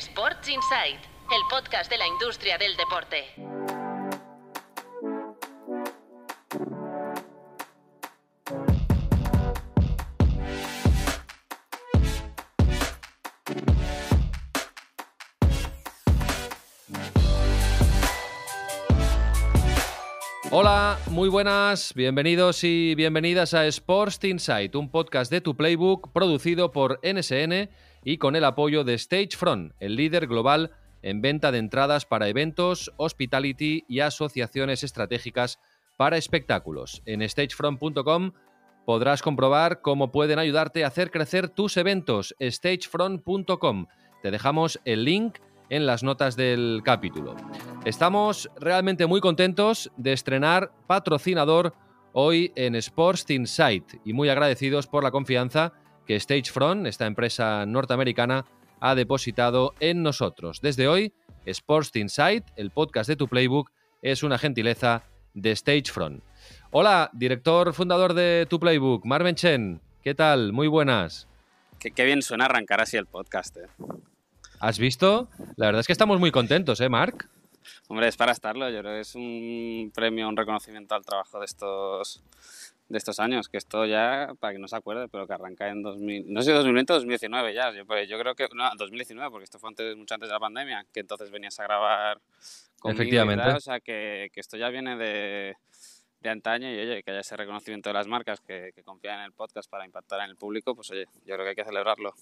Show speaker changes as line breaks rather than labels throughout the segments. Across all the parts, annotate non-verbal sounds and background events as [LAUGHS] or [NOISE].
Sports Insight, el podcast de la industria del deporte.
Hola, muy buenas, bienvenidos y bienvenidas a Sports Insight, un podcast de tu playbook producido por NSN y con el apoyo de Stagefront, el líder global en venta de entradas para eventos, hospitality y asociaciones estratégicas para espectáculos. En stagefront.com podrás comprobar cómo pueden ayudarte a hacer crecer tus eventos. stagefront.com. Te dejamos el link en las notas del capítulo. Estamos realmente muy contentos de estrenar patrocinador hoy en Sports Insight y muy agradecidos por la confianza que Stagefront, esta empresa norteamericana, ha depositado en nosotros. Desde hoy, Sports Insight, el podcast de tu playbook, es una gentileza de Stagefront. Hola, director fundador de tu playbook, Marvin Chen. ¿Qué tal? Muy buenas.
Qué, bien suena arrancar así el podcast. Eh.
¿Has visto? La verdad es que estamos muy contentos, ¿eh, Marc?
Hombre, es para estarlo. Yo creo que es un premio, un reconocimiento al trabajo de estos de estos años, que esto ya, para que no se acuerde, pero que arranca en 2000, no sé, 2020 o 2019 ya. Yo, pues, yo creo que, no, 2019, porque esto fue antes, mucho antes de la pandemia, que entonces venías a grabar conmigo
Efectivamente.
o sea, que, que, esto ya viene de, de antaño y oye, que haya ese reconocimiento de las marcas que, que confían en el podcast para impactar en el público, pues oye, yo creo que hay que celebrarlo.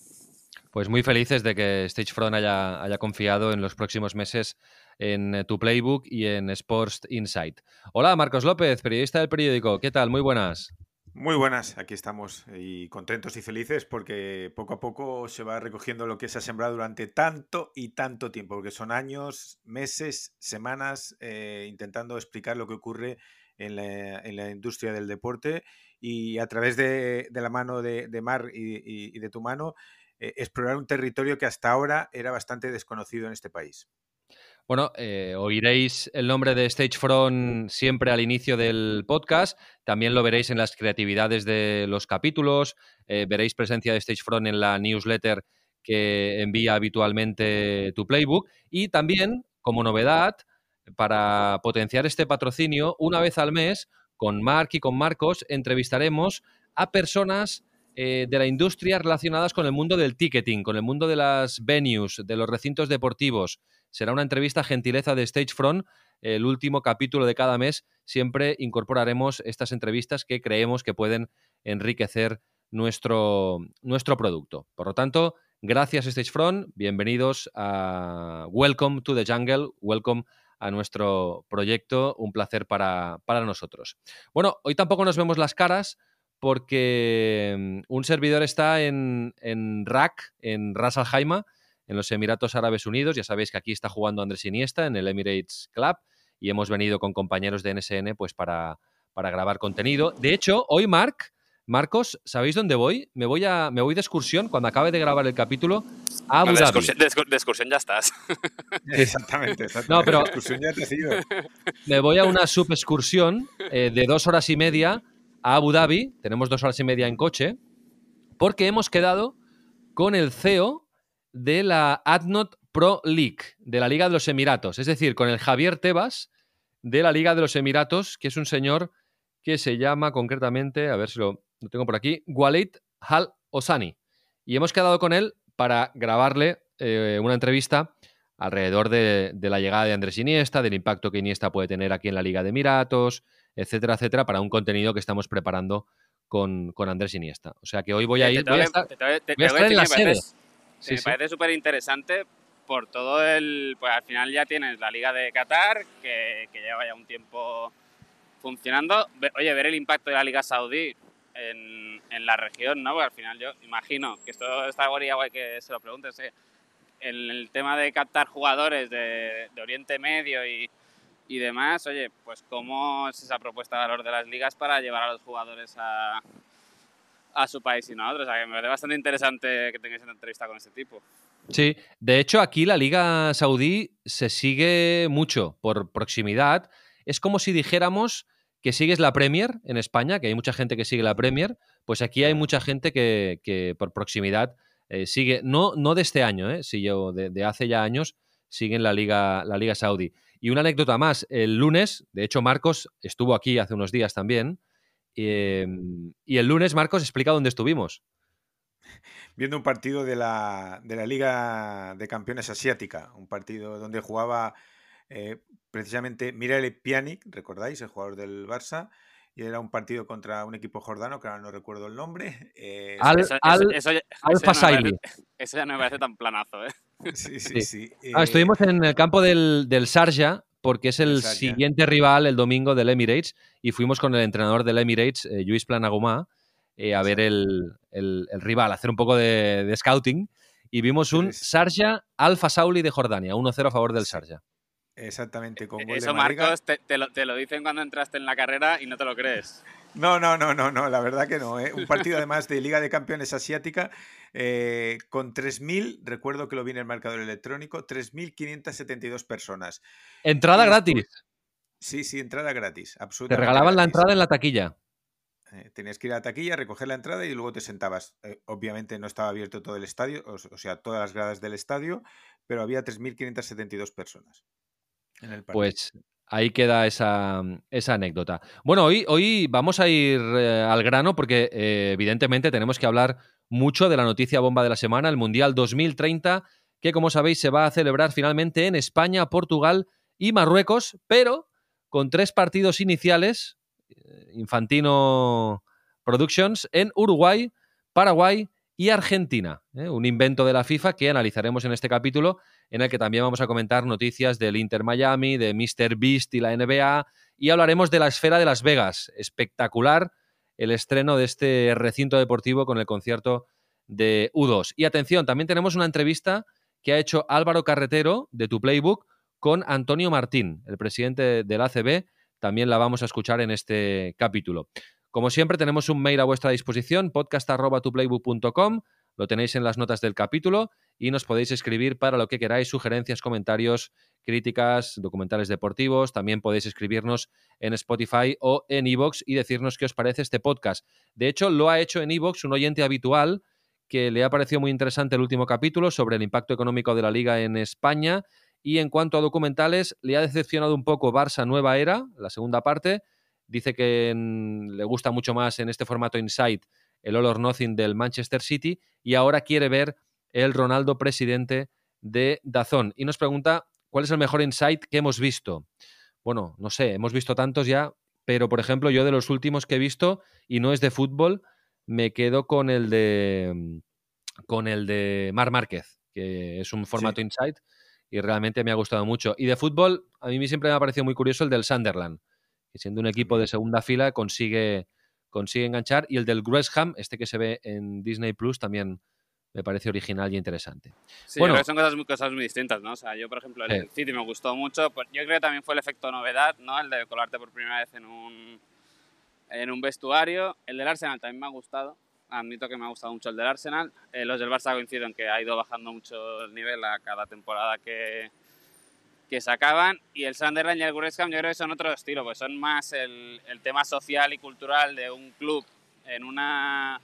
Pues muy felices de que Stagefront haya, haya confiado en los próximos meses en eh, tu playbook y en Sports Insight. Hola, Marcos López, periodista del periódico. ¿Qué tal? Muy buenas.
Muy buenas, aquí estamos y contentos y felices porque poco a poco se va recogiendo lo que se ha sembrado durante tanto y tanto tiempo, porque son años, meses, semanas eh, intentando explicar lo que ocurre en la, industria del deporte y a través de, la mano de, Mar y, de tu mano eh, explorar un territorio que hasta ahora era bastante desconocido en este país.
Bueno, eh, oiréis el nombre de Stagefront siempre al inicio del podcast. También lo veréis en las creatividades de los capítulos. Eh, veréis presencia de Stagefront en la newsletter que envía habitualmente tu playbook. Y también, como novedad, para potenciar este patrocinio, una vez al mes, con Mark y con Marcos, entrevistaremos a personas eh, de la industria relacionadas con el mundo del ticketing, con el mundo de las venues, de los recintos deportivos. Será una entrevista gentileza de Stagefront. El último capítulo de cada mes siempre incorporaremos estas entrevistas que creemos que pueden enriquecer nuestro, nuestro producto. Por lo tanto, gracias Stagefront, bienvenidos a Welcome to the Jungle, welcome a nuestro proyecto, un placer para, para nosotros. Bueno, hoy tampoco nos vemos las caras porque un servidor está en, en RAC, en Ras en los Emiratos Árabes Unidos. Ya sabéis que aquí está jugando Andrés Iniesta en el Emirates Club y hemos venido con compañeros de NSN pues para, para grabar contenido. De hecho, hoy Marc, Marcos, ¿sabéis dónde voy? Me voy, a, me voy de excursión cuando acabe de grabar el capítulo a Abu
no, de,
Dhabi.
excursión, de, de, excursión, ya estás. [LAUGHS]
exactamente, exactamente.
No, pero
de excursión ya te has ido.
Me voy a una subexcursión eh, de dos horas y media a Abu Dhabi. Tenemos dos horas y media en coche porque hemos quedado con el CEO de la ADNOT Pro League, de la Liga de los Emiratos, es decir, con el Javier Tebas de la Liga de los Emiratos, que es un señor que se llama concretamente, a ver si lo, lo tengo por aquí, Walid Hal Osani. Y hemos quedado con él para grabarle eh, una entrevista alrededor de, de, la llegada de Andrés Iniesta, del impacto que Iniesta puede tener aquí en la Liga de Emiratos, etcétera, etcétera, para un contenido que estamos preparando con, con Andrés Iniesta. O sea que hoy voy a ir, voy a estar, voy a estar en la sede.
Sí, me sí. parece súper interesante por todo el. Pues al final ya tienes la Liga de Qatar, que, que, lleva ya un tiempo funcionando. Oye, ver el impacto de la Liga Saudí en, en la región, ¿no? Porque al final yo imagino que esto está guay que se lo preguntes. ¿eh? El, el, tema de captar jugadores de, de Oriente Medio y, y, demás, oye, pues cómo es esa propuesta de valor de las ligas para llevar a los jugadores a, a su país y no a otros. O sea, que me parece bastante interesante que tengáis una entrevista con este tipo.
Sí, de hecho aquí la Liga Saudí se sigue mucho por proximidad. Es como si dijéramos que sigues la Premier en España, que hay mucha gente que sigue la Premier, pues aquí hay mucha gente que, que por proximidad eh, sigue, no, no de este año, ¿eh? yo de, de, hace ya años, sigue en la Liga, la Liga Saudí. Y una anécdota más, el lunes, de hecho Marcos estuvo aquí hace unos días también, eh, y el lunes Marcos explica dónde estuvimos.
Viendo un partido de la, de la Liga de Campeones Asiática, un partido donde jugaba eh, precisamente Mirele Pjanic, ¿recordáis? El jugador del Barça, y era un partido contra un equipo jordano, que ahora no recuerdo el nombre.
Eh, al, eso, al, eso, ya, [LAUGHS]
eso ya no me parece tan planazo, ¿eh?
Sí, sí, sí.
Ah, estuvimos en el campo del, del Sarja, porque es el siguiente rival el domingo del Emirates, y fuimos con el entrenador del Emirates, eh, Luis Planagumá, eh, a ver el, el, el, rival, hacer un poco de, de scouting, y vimos un Sarja Alfa Sauli de Jordania, 1-0 a favor del Sarja.
Exactamente, con
gol Eso, de Marcos, te, te, lo, te, lo, dicen cuando entraste en la carrera y no te lo crees.
No, no, no, no, no, la verdad que no. ¿eh? Un partido además de Liga de Campeones Asiática eh, con 3.000, recuerdo que lo vi en el marcador electrónico, 3.572 personas.
Entrada y, gratis.
Sí, sí, entrada gratis, absolutamente.
Te regalaban
gratis.
la entrada en la taquilla.
Eh, tenías que ir a la taquilla, recoger la entrada y luego te sentabas. Eh, obviamente no estaba abierto todo el estadio, o, o sea, todas las gradas del estadio, pero había 3.572 personas. En el
pues ahí queda esa, esa, anécdota. Bueno, hoy, hoy vamos a ir eh, al grano porque evidentemente tenemos que hablar mucho de la noticia bomba de la semana, el Mundial 2030, que como sabéis se va a celebrar finalmente en España, Portugal y Marruecos, pero con tres partidos iniciales, eh, Infantino Productions, en Uruguay, Paraguay y Argentina. ¿eh? Un invento de la FIFA que analizaremos en este capítulo, en el que también vamos a comentar noticias del Inter Miami, de Mr. Beast y la NBA, y hablaremos de la esfera de Las Vegas. Espectacular el estreno de este recinto deportivo con el concierto de U2. Y atención, también tenemos una entrevista que ha hecho Álvaro Carretero de Tu Playbook con Antonio Martín, el presidente del ACB. También la vamos a escuchar en este capítulo. Como siempre, tenemos un mail a vuestra disposición, podcast.tuplaybook.com. Lo tenéis en las notas del capítulo y nos podéis escribir para lo que queráis, sugerencias, comentarios, críticas, documentales deportivos. También podéis escribirnos en Spotify o en Evox y decirnos qué os parece este podcast. De hecho, lo ha hecho en Evox un oyente habitual que le ha parecido muy interesante el último capítulo sobre el impacto económico de la liga en España. Y en cuanto a documentales, le ha decepcionado un poco Barça Nueva Era, la segunda parte dice que en, le gusta mucho más en este formato Inside el All or Nothing del Manchester City y ahora quiere ver el Ronaldo presidente de Dazón. Y nos pregunta cuál es el mejor Insight que hemos visto. Bueno, no sé, hemos visto tantos ya, pero por ejemplo yo de los últimos que he visto, y no es de fútbol, me quedo con el de con el de Mar Márquez, que es un formato sí. Insight y realmente me ha gustado mucho. Y de fútbol, a mí siempre me ha parecido muy curioso el del Sunderland que siendo un equipo de segunda fila consigue, consigue enganchar. Y el del Gresham, este que se ve en Disney Plus, también me parece original y interesante.
Sí, bueno, son cosas muy, cosas muy distintas, ¿no? O sea, yo, por ejemplo, el eh. City me gustó mucho. Pues yo creo que también fue el efecto novedad, ¿no? El de colarte por primera vez en un, en un vestuario. El del Arsenal también me ha gustado. Admito que me ha gustado mucho el del Arsenal. Eh, los del Barça coincido en que ha ido bajando mucho el nivel a cada temporada que, que sacaban y el Sunderland y el Gresham yo creo que son otro estilo, pues son más el, el, tema social y cultural de un club en una,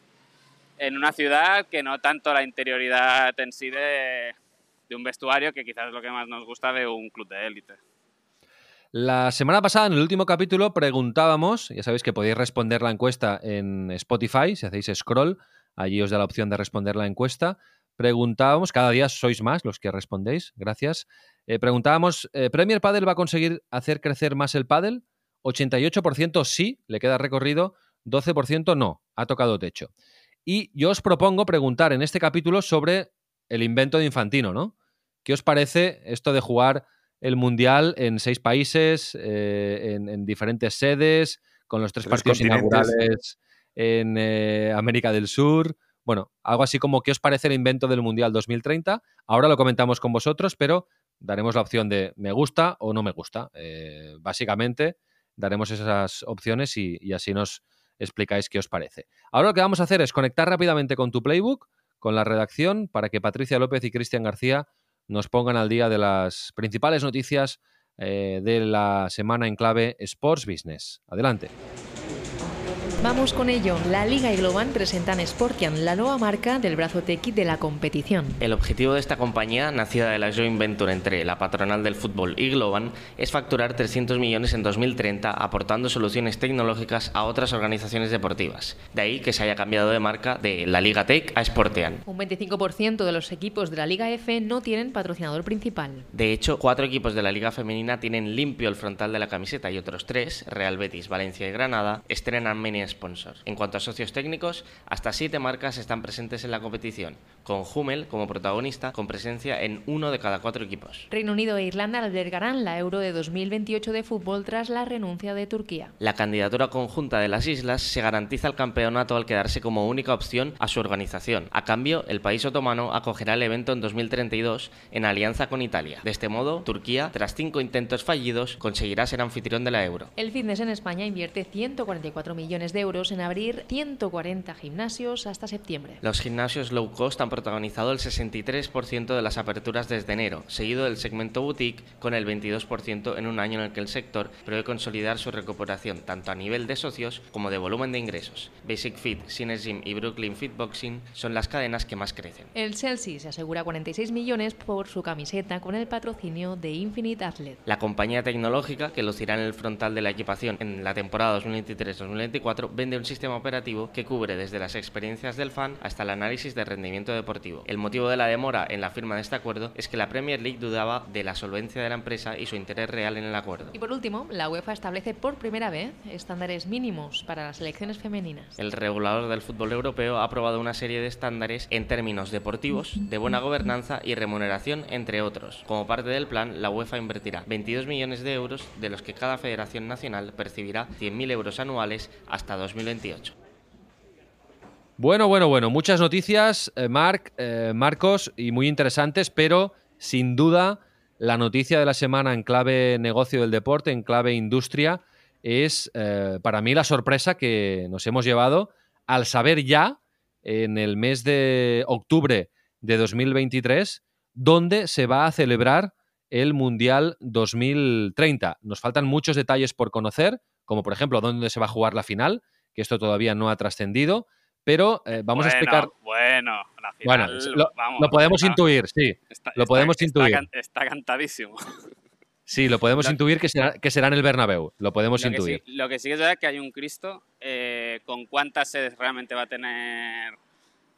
en una ciudad que no tanto la interioridad en sí de, de un vestuario que quizás es lo que más nos gusta de un club de élite.
La semana pasada, en el último capítulo, preguntábamos, ya sabéis que podéis responder la encuesta en Spotify, si hacéis scroll, allí os da la opción de responder la encuesta. Preguntábamos, cada día sois más los que respondéis, gracias. Eh, preguntábamos, eh, ¿Premier Padel va a conseguir hacer crecer más el pádel? 88% sí, le queda recorrido, 12% no, ha tocado techo. Y yo os propongo preguntar en este capítulo sobre el invento de Infantino, ¿no? ¿Qué os parece esto de jugar el Mundial en seis países, eh, en, en, diferentes sedes, con los tres, tres partidos inaugurales en América del Sur? Bueno, algo así como qué os parece el invento del Mundial 2030. Ahora lo comentamos con vosotros, pero daremos la opción de me gusta o no me gusta. Eh, básicamente, daremos esas opciones y, así nos explicáis qué os parece. Ahora lo que vamos a hacer es conectar rápidamente con tu playbook, con la redacción, para que Patricia López y Cristian García nos pongan al día de las principales noticias eh, de la semana en clave Sports Business. Adelante.
Vamos con ello. La Liga y Globan presentan Sportian, la nueva marca del brazo tequi de la competición.
El objetivo de esta compañía, nacida de la joint venture entre la patronal del fútbol y Globan, es facturar 300 millones en 2030 aportando soluciones tecnológicas a otras organizaciones deportivas. De ahí que se haya cambiado de marca de la Liga Tech a Sportian.
Un 25% de los equipos de la Liga F no tienen patrocinador principal.
De hecho, cuatro equipos de la Liga Femenina tienen limpio el frontal de la camiseta y otros tres, Real Betis, Valencia y Granada, estrenan mini sponsor. En cuanto a socios técnicos, hasta siete marcas están presentes en la competición, con Hummel como protagonista, con presencia en uno de cada cuatro equipos.
Reino Unido e Irlanda albergarán la Euro de 2028 de fútbol tras la renuncia de Turquía.
La candidatura conjunta de las islas se garantiza el campeonato al quedarse como única opción a su organización. A cambio, el país otomano acogerá el evento en 2032 en alianza con Italia. De este modo, Turquía, tras cinco intentos fallidos, conseguirá ser anfitrión de la Euro.
El Fitness en España invierte 144 millones de euros en abrir 140 gimnasios hasta septiembre.
Los gimnasios low cost han protagonizado el 63% de las aperturas desde enero, seguido del segmento boutique con el 22% en un año en el que el sector prevé consolidar su recuperación tanto a nivel de socios como de volumen de ingresos. Basic Fit, Cine Gym y Brooklyn Fit Boxing son las cadenas que más crecen.
El Chelsea se asegura 46 millones por su camiseta con el patrocinio de Infinite Athlete.
La compañía tecnológica que lucirá en el frontal de la equipación en la temporada 2023-2024 vende un sistema operativo que cubre desde las experiencias del fan hasta el análisis de rendimiento deportivo. El motivo de la demora en la firma de este acuerdo es que la Premier League dudaba de la solvencia de la empresa y su interés real en el acuerdo.
Y por último, la UEFA establece por primera vez estándares mínimos para las selecciones femeninas.
El regulador del fútbol europeo ha aprobado una serie de estándares en términos deportivos, de buena gobernanza y remuneración, entre otros. Como parte del plan, la UEFA invertirá 22 millones de euros, de los que cada federación nacional percibirá 100.000 euros anuales hasta 2028.
Bueno, bueno, bueno, muchas noticias, eh, Marc, eh, Marcos, y muy interesantes, pero sin duda la noticia de la semana en clave negocio del deporte, en clave industria, es eh, para mí la sorpresa que nos hemos llevado al saber ya en el mes de octubre de 2023 dónde se va a celebrar el Mundial 2030. Nos faltan muchos detalles por conocer, como por ejemplo dónde se va a jugar la final, que esto todavía no ha trascendido, pero eh, vamos
bueno,
a explicar.
Bueno, la
Bueno,
final,
lo,
vamos,
lo podemos
está-
intuir, sí.
está-
lo podemos
está
intuir.
can- Está cantadísimo. [LAUGHS]
Sí, lo podemos
Lo-
intuir que será, que será en el Bernabéu. Lo podemos
Lo que, sí,
intuir.
lo que sí que es verdad es que hay un Cristo. eh, ¿Con cuántas sedes realmente va a tener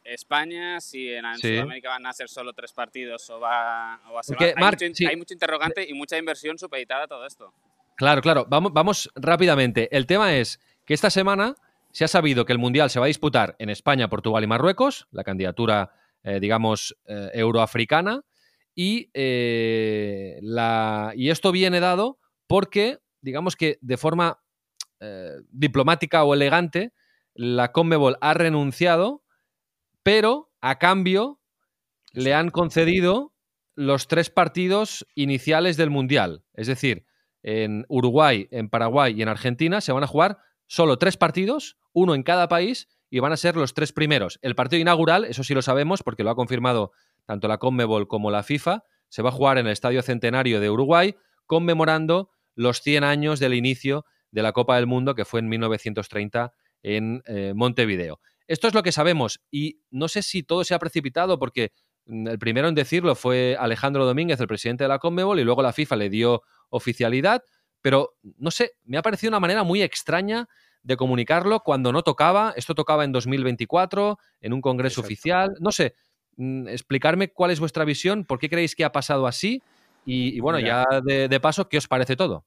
España? Si en,
Sí.
Sudamérica van a ser solo tres partidos o va, o va a ser
Porque.
Hay,
Marc,
mucho,
sí.
hay mucho interrogante y mucha inversión supeditada a todo esto.
Claro, claro. Vamos, vamos rápidamente. El tema es que esta semana se ha sabido que el Mundial se va a disputar en España, Portugal y Marruecos, la candidatura, eh, digamos, eh, euroafricana. Y, eh, la, y esto viene dado porque, digamos que de forma diplomática o elegante, la Conmebol ha renunciado, pero a cambio le han concedido los tres partidos iniciales del Mundial. Es decir, en Uruguay, en Paraguay y en Argentina se van a jugar solo tres partidos, uno en cada país, y van a ser los tres primeros. El partido inaugural, eso sí lo sabemos porque lo ha confirmado tanto la Conmebol como la FIFA, se va a jugar en el Estadio Centenario de Uruguay, conmemorando los 100 años del inicio de la Copa del Mundo, que fue en 1930 en eh, Montevideo. Esto es lo que sabemos y no sé si todo se ha precipitado porque mm, el primero en decirlo fue Alejandro Domínguez, el presidente de la Conmebol, y luego la FIFA le dio oficialidad, pero no sé, me ha parecido una manera muy extraña de comunicarlo cuando no tocaba. Esto tocaba en 2024, en un congreso
Exacto.
oficial. No sé, mm, explicarme cuál es vuestra visión, por qué creéis que ha pasado así y, y bueno,
Mira.
ya de, de paso, ¿qué os parece todo?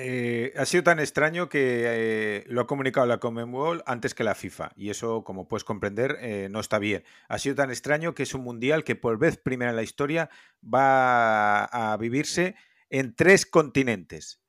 Eh, ha sido tan extraño que eh, lo ha comunicado la Conmebol antes que la FIFA y eso, como puedes comprender, eh, no está bien. Ha sido tan extraño que es un mundial que por vez primera en la historia va a vivirse en tres continentes: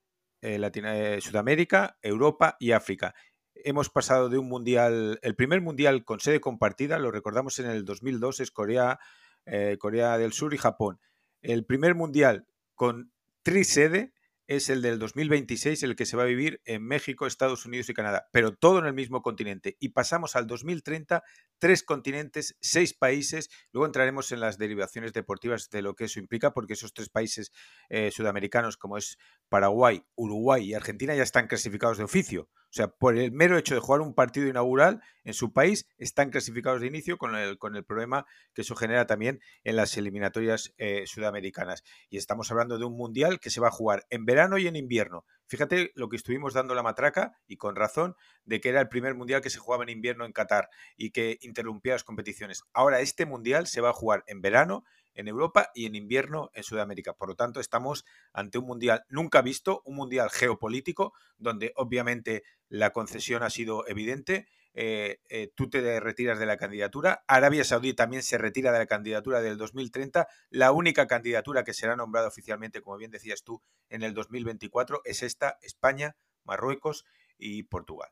eh, eh, Sudamérica, Europa y África. Hemos pasado de un mundial, el primer mundial con sede compartida, lo recordamos en el 2002, es Corea, eh, Corea del Sur y Japón. El primer mundial con trisede es el del 2026, el que se va a vivir en México, Estados Unidos y Canadá, pero todo en el mismo continente. Y pasamos al 2030, tres continentes, seis países. Luego entraremos en las derivaciones deportivas de lo que eso implica, porque esos tres países eh, sudamericanos, como es Paraguay, Uruguay y Argentina, ya están clasificados de oficio. O sea, por el mero hecho de jugar un partido inaugural en su país, están clasificados de inicio con el, con el problema que eso genera también en las eliminatorias eh, sudamericanas. Y estamos hablando de un mundial que se va a jugar en verano y en invierno. Fíjate lo que estuvimos dando la matraca, y con razón, de que era el primer mundial que se jugaba en invierno en Qatar y que interrumpía las competiciones. Ahora este mundial se va a jugar en verano en Europa y en invierno en Sudamérica. Por lo tanto, estamos ante un mundial nunca visto, un mundial geopolítico, donde obviamente la concesión ha sido evidente. Eh, eh, tú te retiras de la candidatura. Arabia Saudí también se retira de la candidatura del 2030. La única candidatura que será nombrada oficialmente, como bien decías tú, en el 2024 es esta, España, Marruecos y Portugal.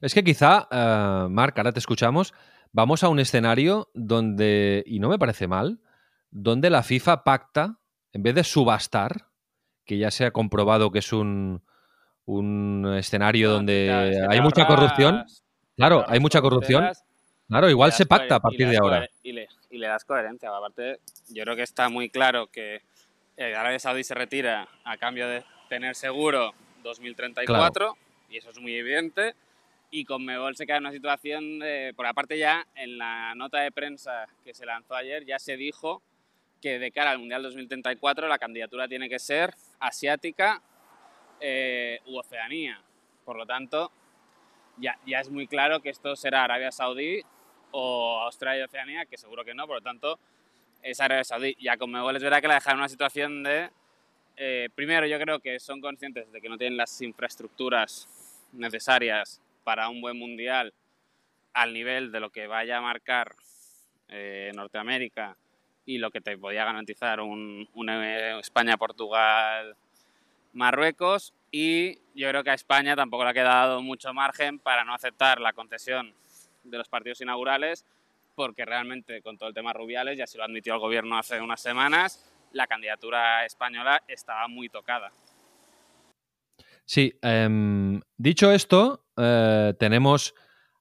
Es que quizá, uh, Marc, ahora te escuchamos, vamos a un escenario donde, y no me parece mal, donde la FIFA pacta, en vez de subastar, que ya se ha comprobado que es un, un escenario donde hay mucha corrupción. Claro, hay mucha corrupción. Claro, igual se pacta a partir de ahora.
Y le, y le, das coherencia. Aparte, yo creo que está muy claro que Arabia Saudí se retira a cambio de tener seguro 2034, claro. y eso es muy evidente. Y con Mebol se queda en una situación de. Por aparte, ya en la nota de prensa que se lanzó ayer, ya se dijo que de cara al Mundial 2034 la candidatura tiene que ser asiática eh, u Oceanía. Por lo tanto, ya, ya es muy claro que esto será Arabia Saudí o Australia y Oceanía, que seguro que no, por lo tanto, es Arabia Saudí. Ya con Mebol es verdad que la dejaron en una situación de... Eh, primero, yo creo que son conscientes de que no tienen las infraestructuras necesarias para un buen mundial al nivel de lo que vaya a marcar eh, Norteamérica y lo que te podía garantizar un, un España-Portugal-Marruecos. Y yo creo que a España tampoco le ha quedado mucho margen para no aceptar la concesión de los partidos inaugurales, porque realmente con todo el tema Rubiales, ya se lo admitió el gobierno hace unas semanas, la candidatura española estaba muy tocada.
Sí, eh, dicho esto, eh, tenemos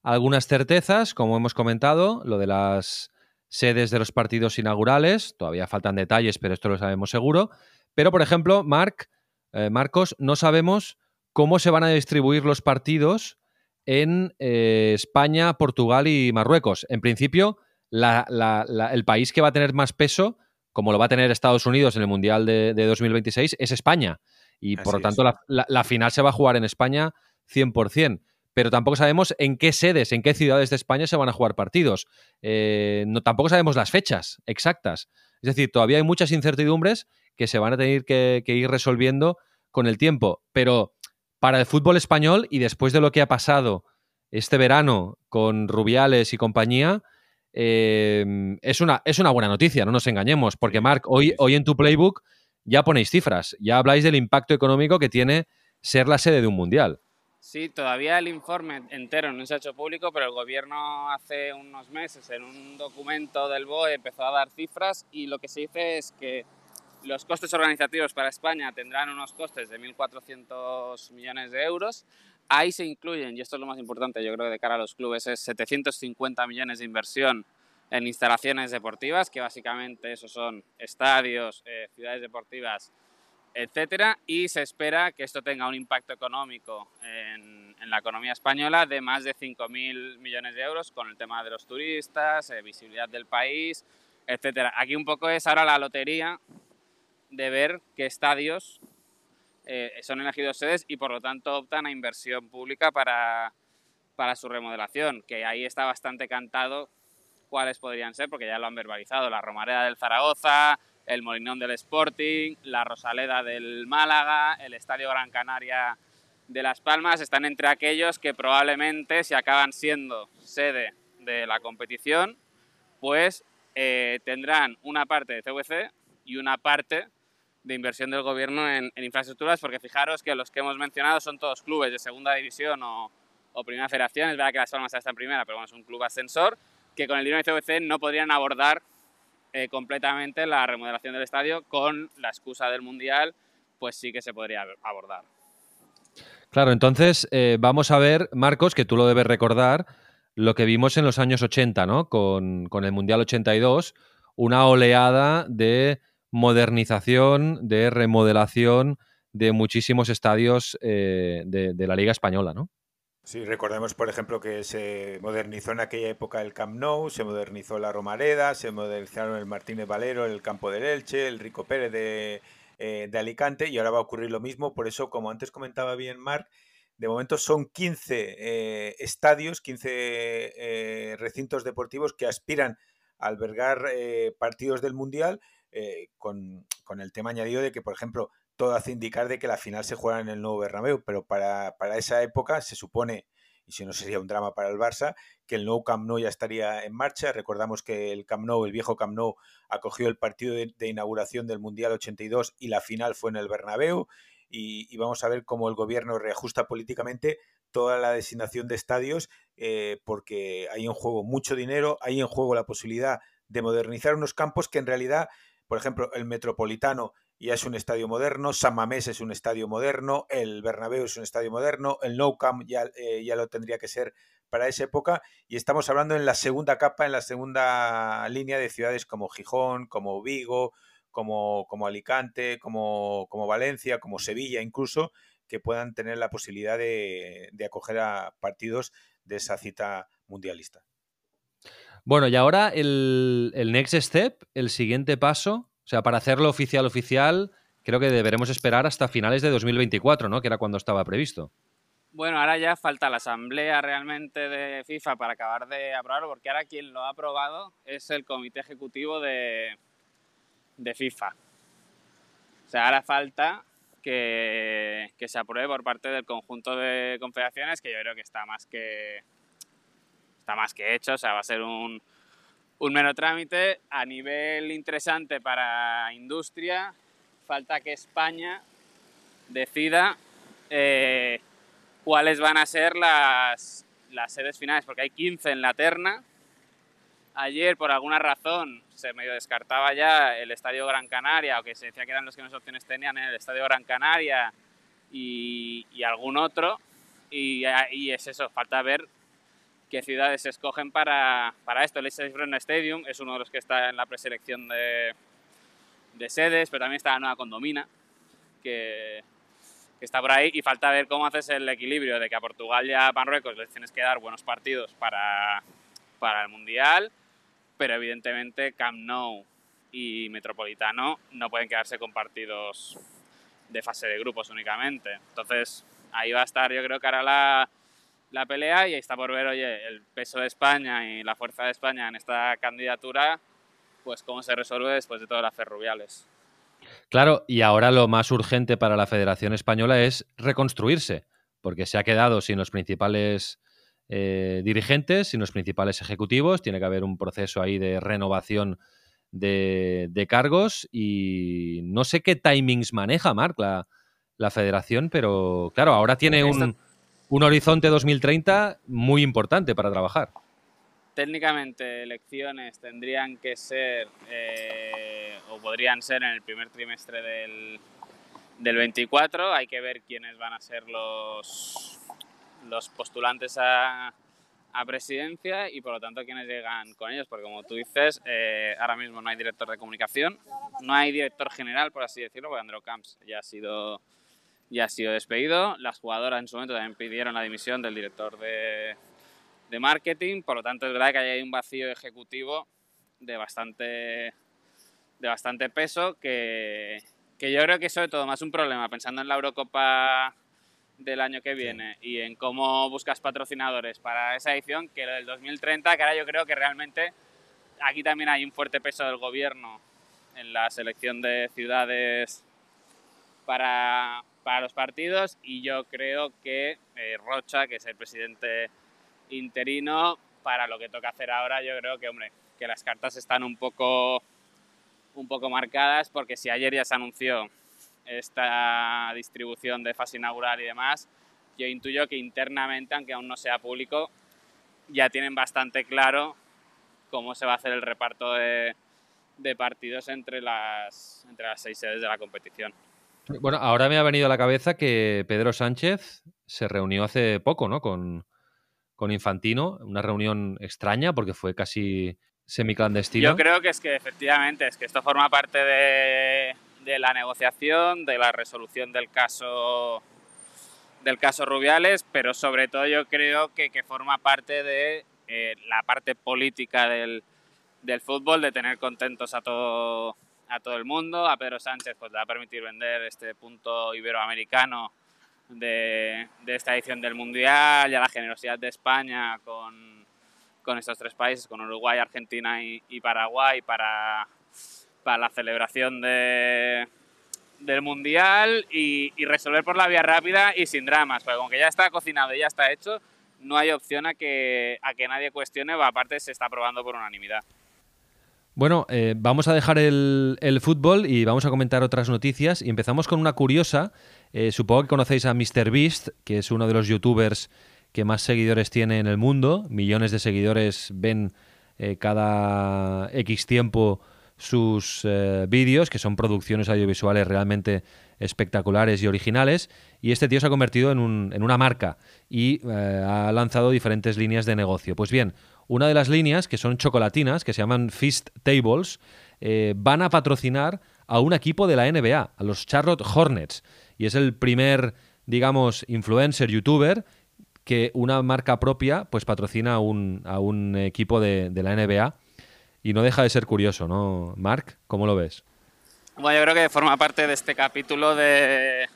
algunas certezas, como hemos comentado, lo de las sedes de los partidos inaugurales. Todavía faltan detalles, pero esto lo sabemos seguro. Pero, por ejemplo, Marc, eh, Marcos, no sabemos cómo se van a distribuir los partidos en eh, España, Portugal y Marruecos. En principio, la, la, la, el país que va a tener más peso, como lo va a tener Estados Unidos en el Mundial de, de 2026, es España. Y Así por lo tanto, la, final se va a jugar en España 100% pero tampoco sabemos en qué sedes, en qué ciudades de España se van a jugar partidos. Eh, no, tampoco sabemos las fechas exactas. Es decir, todavía hay muchas incertidumbres que se van a tener que, que, ir resolviendo con el tiempo. Pero para el fútbol español y después de lo que ha pasado este verano con Rubiales y compañía, eh, es, una, es una buena noticia, no nos engañemos, porque Marc, hoy, hoy en tu playbook ya ponéis cifras, ya habláis del impacto económico que tiene ser la sede de un mundial.
Sí, todavía el informe entero no se ha hecho público, pero el gobierno hace unos meses en un documento del BOE empezó a dar cifras y lo que se dice es que los costes organizativos para España tendrán unos costes de 1.400 millones de euros. Ahí se incluyen, y esto es lo más importante yo creo de cara a los clubes, es 750 millones de inversión en instalaciones deportivas, que básicamente esos son estadios, eh, ciudades deportivas, etcétera, y se espera que esto tenga un impacto económico en, la economía española de más de 5.000 millones de euros con el tema de los turistas, eh, visibilidad del país, etcétera. Aquí un poco es ahora la lotería de ver qué estadios eh, son elegidos sedes y por lo tanto optan a inversión pública para, para su remodelación, que ahí está bastante cantado cuáles podrían ser, porque ya lo han verbalizado, la Romareda del Zaragoza, el Molinón del Sporting, la Rosaleda del Málaga, el Estadio Gran Canaria de Las Palmas, están entre aquellos que probablemente, si acaban siendo sede de la competición, pues eh, tendrán una parte de CVC y una parte de inversión del gobierno en, infraestructuras, porque fijaros que los que hemos mencionado son todos clubes de segunda división o, o primera federación, es verdad que Las Palmas está en primera, pero bueno, es un club ascensor, que con el dinero de CVC no podrían abordar eh, completamente la remodelación del estadio con la excusa del Mundial, pues sí que se podría abordar.
Claro, entonces eh, vamos a ver, Marcos, que tú lo debes recordar, lo que vimos en los años 80, ¿no? Con, con el Mundial 82, una oleada de modernización, de remodelación de muchísimos estadios eh, de, de, la Liga Española, ¿no?
Sí, recordemos, por ejemplo, que se modernizó en aquella época el Camp Nou, se modernizó la Romareda, se modernizaron el Martínez Valero, el Campo del Elche, el Rico Pérez de, eh, de Alicante y ahora va a ocurrir lo mismo. Por eso, como antes comentaba bien Marc, de momento son 15 eh, estadios, 15 eh, recintos deportivos que aspiran a albergar partidos del Mundial con, con, el tema añadido de que, por ejemplo, todo hace indicar de que la final se juega en el nuevo Bernabéu, pero para, esa época se supone, y si no sería un drama para el Barça, que el nuevo Camp Nou ya estaría en marcha. Recordamos que el Camp Nou, el viejo Camp Nou, acogió el partido de, inauguración del Mundial 82 y la final fue en el Bernabéu. Y, vamos a ver cómo el gobierno reajusta políticamente toda la designación de estadios, eh, porque hay en juego mucho dinero, hay en juego la posibilidad de modernizar unos campos que en realidad, por ejemplo, el Metropolitano ya es un estadio moderno, San Mamés es un estadio moderno, el Bernabéu es un estadio moderno, el Nou Camp ya, eh, ya lo tendría que ser para esa época y estamos hablando en la segunda capa, en la segunda línea de ciudades como Gijón, como Vigo, como, como Alicante, como, como Valencia, como Sevilla incluso, que puedan tener la posibilidad de, de acoger a partidos de esa cita mundialista.
Bueno, y ahora el, el next step, el siguiente paso, o sea, para hacerlo oficial oficial, creo que deberemos esperar hasta finales de 2024, ¿no? Que era cuando estaba previsto.
Bueno, ahora ya falta la asamblea realmente de FIFA para acabar de aprobarlo, porque ahora quien lo ha aprobado es el comité ejecutivo de, de FIFA. O sea, ahora falta que, que, se apruebe por parte del conjunto de confederaciones, que yo creo que está más que está más que hecho, o sea, va a ser un, un mero trámite. A nivel interesante para industria, falta que España decida eh, cuáles van a ser las, las sedes finales, porque hay 15 en la terna. Ayer, por alguna razón, se medio descartaba ya el Estadio Gran Canaria, o que se decía que eran los que más opciones tenían en el Estadio Gran Canaria y, y algún otro. Y, y, es eso, falta ver qué ciudades se escogen para, para esto. El Leicester Stadium es uno de los que está en la preselección de, de sedes, pero también está la nueva Condomina, que, que, está por ahí, y falta ver cómo haces el equilibrio de que a Portugal y a Marruecos les tienes que dar buenos partidos para, para el Mundial, pero evidentemente Camp Nou y Metropolitano no pueden quedarse con partidos de fase de grupos únicamente. Entonces, ahí va a estar, yo creo que ahora la la pelea y está por ver, oye, el peso de España y la fuerza de España en esta candidatura, pues cómo se resuelve después de todas las ferroviales.
Claro, y ahora lo más urgente para la Federación Española es reconstruirse, porque se ha quedado sin los principales eh, dirigentes, sin los principales ejecutivos, tiene que haber un proceso ahí de renovación de, cargos y no sé qué timings maneja, Marc, la, la federación, pero claro, ahora tiene un un horizonte 2030 muy importante para trabajar.
Técnicamente, elecciones tendrían que ser eh, o podrían ser en el primer trimestre del, del 24. Hay que ver quiénes van a ser los, los postulantes a, a presidencia y por lo tanto quiénes llegan con ellos, porque como tú dices, eh, ahora mismo no hay director de comunicación, no hay director general, por así decirlo, porque Andrew Camps ya ha sido ya ha sido despedido. Las jugadoras en su momento también pidieron la dimisión del director de, de marketing, por lo tanto es verdad que hay un vacío ejecutivo de bastante, de bastante peso que, que yo creo que es sobre todo más un problema pensando en la Eurocopa del año que viene y en cómo buscas patrocinadores para esa edición que lo del 2030, que ahora yo creo que realmente aquí también hay un fuerte peso del gobierno en la selección de ciudades para, para los partidos y yo creo que eh, Rocha, que es el presidente interino, para lo que toca hacer ahora, yo creo que, hombre, que las cartas están un poco, un poco marcadas porque si ayer ya se anunció esta distribución de fase inaugural y demás, yo intuyo que internamente, aunque aún no sea público, ya tienen bastante claro cómo se va a hacer el reparto de, de partidos entre las, entre las seis sedes de la competición.
Bueno, ahora me ha venido a la cabeza que Pedro Sánchez se reunió hace poco, ¿no? Con, con Infantino, una reunión extraña porque fue casi semiclandestino.
Yo creo que es que efectivamente, es que esto forma parte de, de la negociación, de la resolución del caso del caso Rubiales, pero sobre todo yo creo que, que forma parte de eh, la parte política del, del, fútbol, de tener contentos a todo, a todo el mundo. A Pedro Sánchez pues, le va a permitir vender este punto iberoamericano de, de esta edición del Mundial y a la generosidad de España con, con estos tres países, con Uruguay, Argentina y, Paraguay, para, para la celebración de, del Mundial y, y, resolver por la vía rápida y sin dramas, porque como que ya está cocinado y ya está hecho, no hay opción a que, a que nadie cuestione, aparte se está aprobando por unanimidad.
Bueno, eh, vamos a dejar el, fútbol y vamos a comentar otras noticias. Y empezamos con una curiosa. Eh, supongo que conocéis a MrBeast, que es uno de los youtubers que más seguidores tiene en el mundo. Millones de seguidores ven eh, cada X tiempo sus eh, vídeos, que son producciones audiovisuales realmente espectaculares y originales, y este tío se ha convertido en, un, en una marca y ha lanzado diferentes líneas de negocio. Pues bien, una de las líneas, que son chocolatinas, que se llaman Fist Tables, eh, van a patrocinar a un equipo de la NBA, a los Charlotte Hornets, y es el primer, digamos, influencer, youtuber, que una marca propia pues patrocina a un, a un equipo de, la NBA y no deja de ser curioso, ¿no, Mark? ¿Cómo lo ves?
Bueno, yo creo que forma parte de este capítulo de,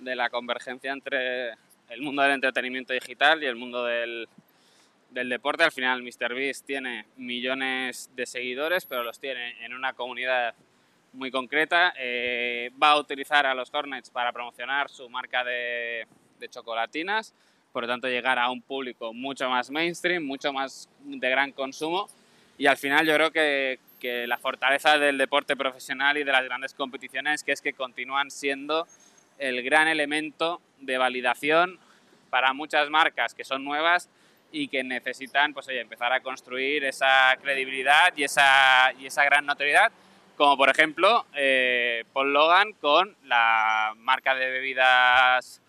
de la convergencia entre el mundo del entretenimiento digital y el mundo del, del deporte. Al final, MrBeast tiene millones de seguidores, pero los tiene en una comunidad muy concreta. Eh, va a utilizar a los Hornets para promocionar su marca de, de chocolatinas, por lo tanto, llegar a un público mucho más mainstream, mucho más de gran consumo y al final yo creo que, que, la fortaleza del deporte profesional y de las grandes competiciones que es que continúan siendo el gran elemento de validación para muchas marcas que son nuevas y que necesitan pues, oye, empezar a construir esa credibilidad y esa, y esa gran notoriedad, como por ejemplo eh, Paul Logan con la marca de bebidas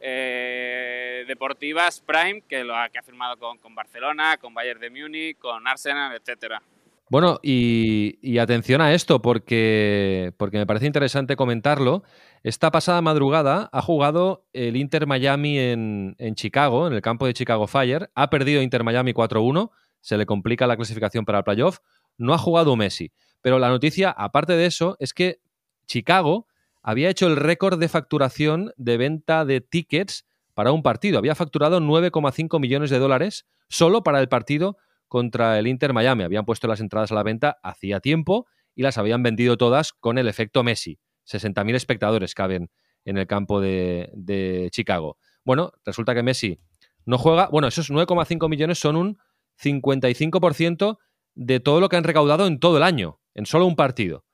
eh, deportivas Prime, que lo ha, que ha firmado con, con, Barcelona, con Bayern de Múnich, con Arsenal, etcétera.
Bueno, y, y, atención a esto, porque, porque me parece interesante comentarlo. Esta pasada madrugada ha jugado el Inter Miami en, Chicago, en el campo de Chicago Fire. Ha perdido Inter Miami 4-1, se le complica la clasificación para el playoff. No ha jugado Messi. Pero la noticia, aparte de eso, es que Chicago había hecho el récord de facturación de venta de tickets para un partido. Había facturado 9,5 millones de dólares solo para el partido contra el Inter Miami. Habían puesto las entradas a la venta hacía tiempo y las habían vendido todas con el efecto Messi. 60.000 espectadores caben en el campo de, Chicago. Bueno, resulta que Messi no juega. Bueno, esos 9,5 millones son un 55% de todo lo que han recaudado en todo el año, en solo un partido.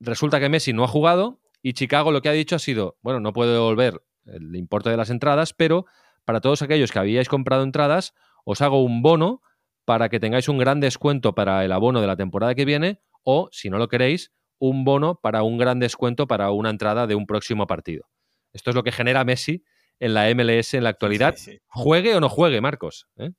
Resulta que Messi no ha jugado y Chicago lo que ha dicho ha sido, bueno, no puedo devolver el importe de las entradas, pero para todos aquellos que habíais comprado entradas, os hago un bono para que tengáis un gran descuento para el abono de la temporada que viene o, si no lo queréis, un bono para un gran descuento para una entrada de un próximo partido. Esto es lo que genera Messi en la MLS en la actualidad. Sí, sí. Juegue o no juegue, Marcos. ¿eh?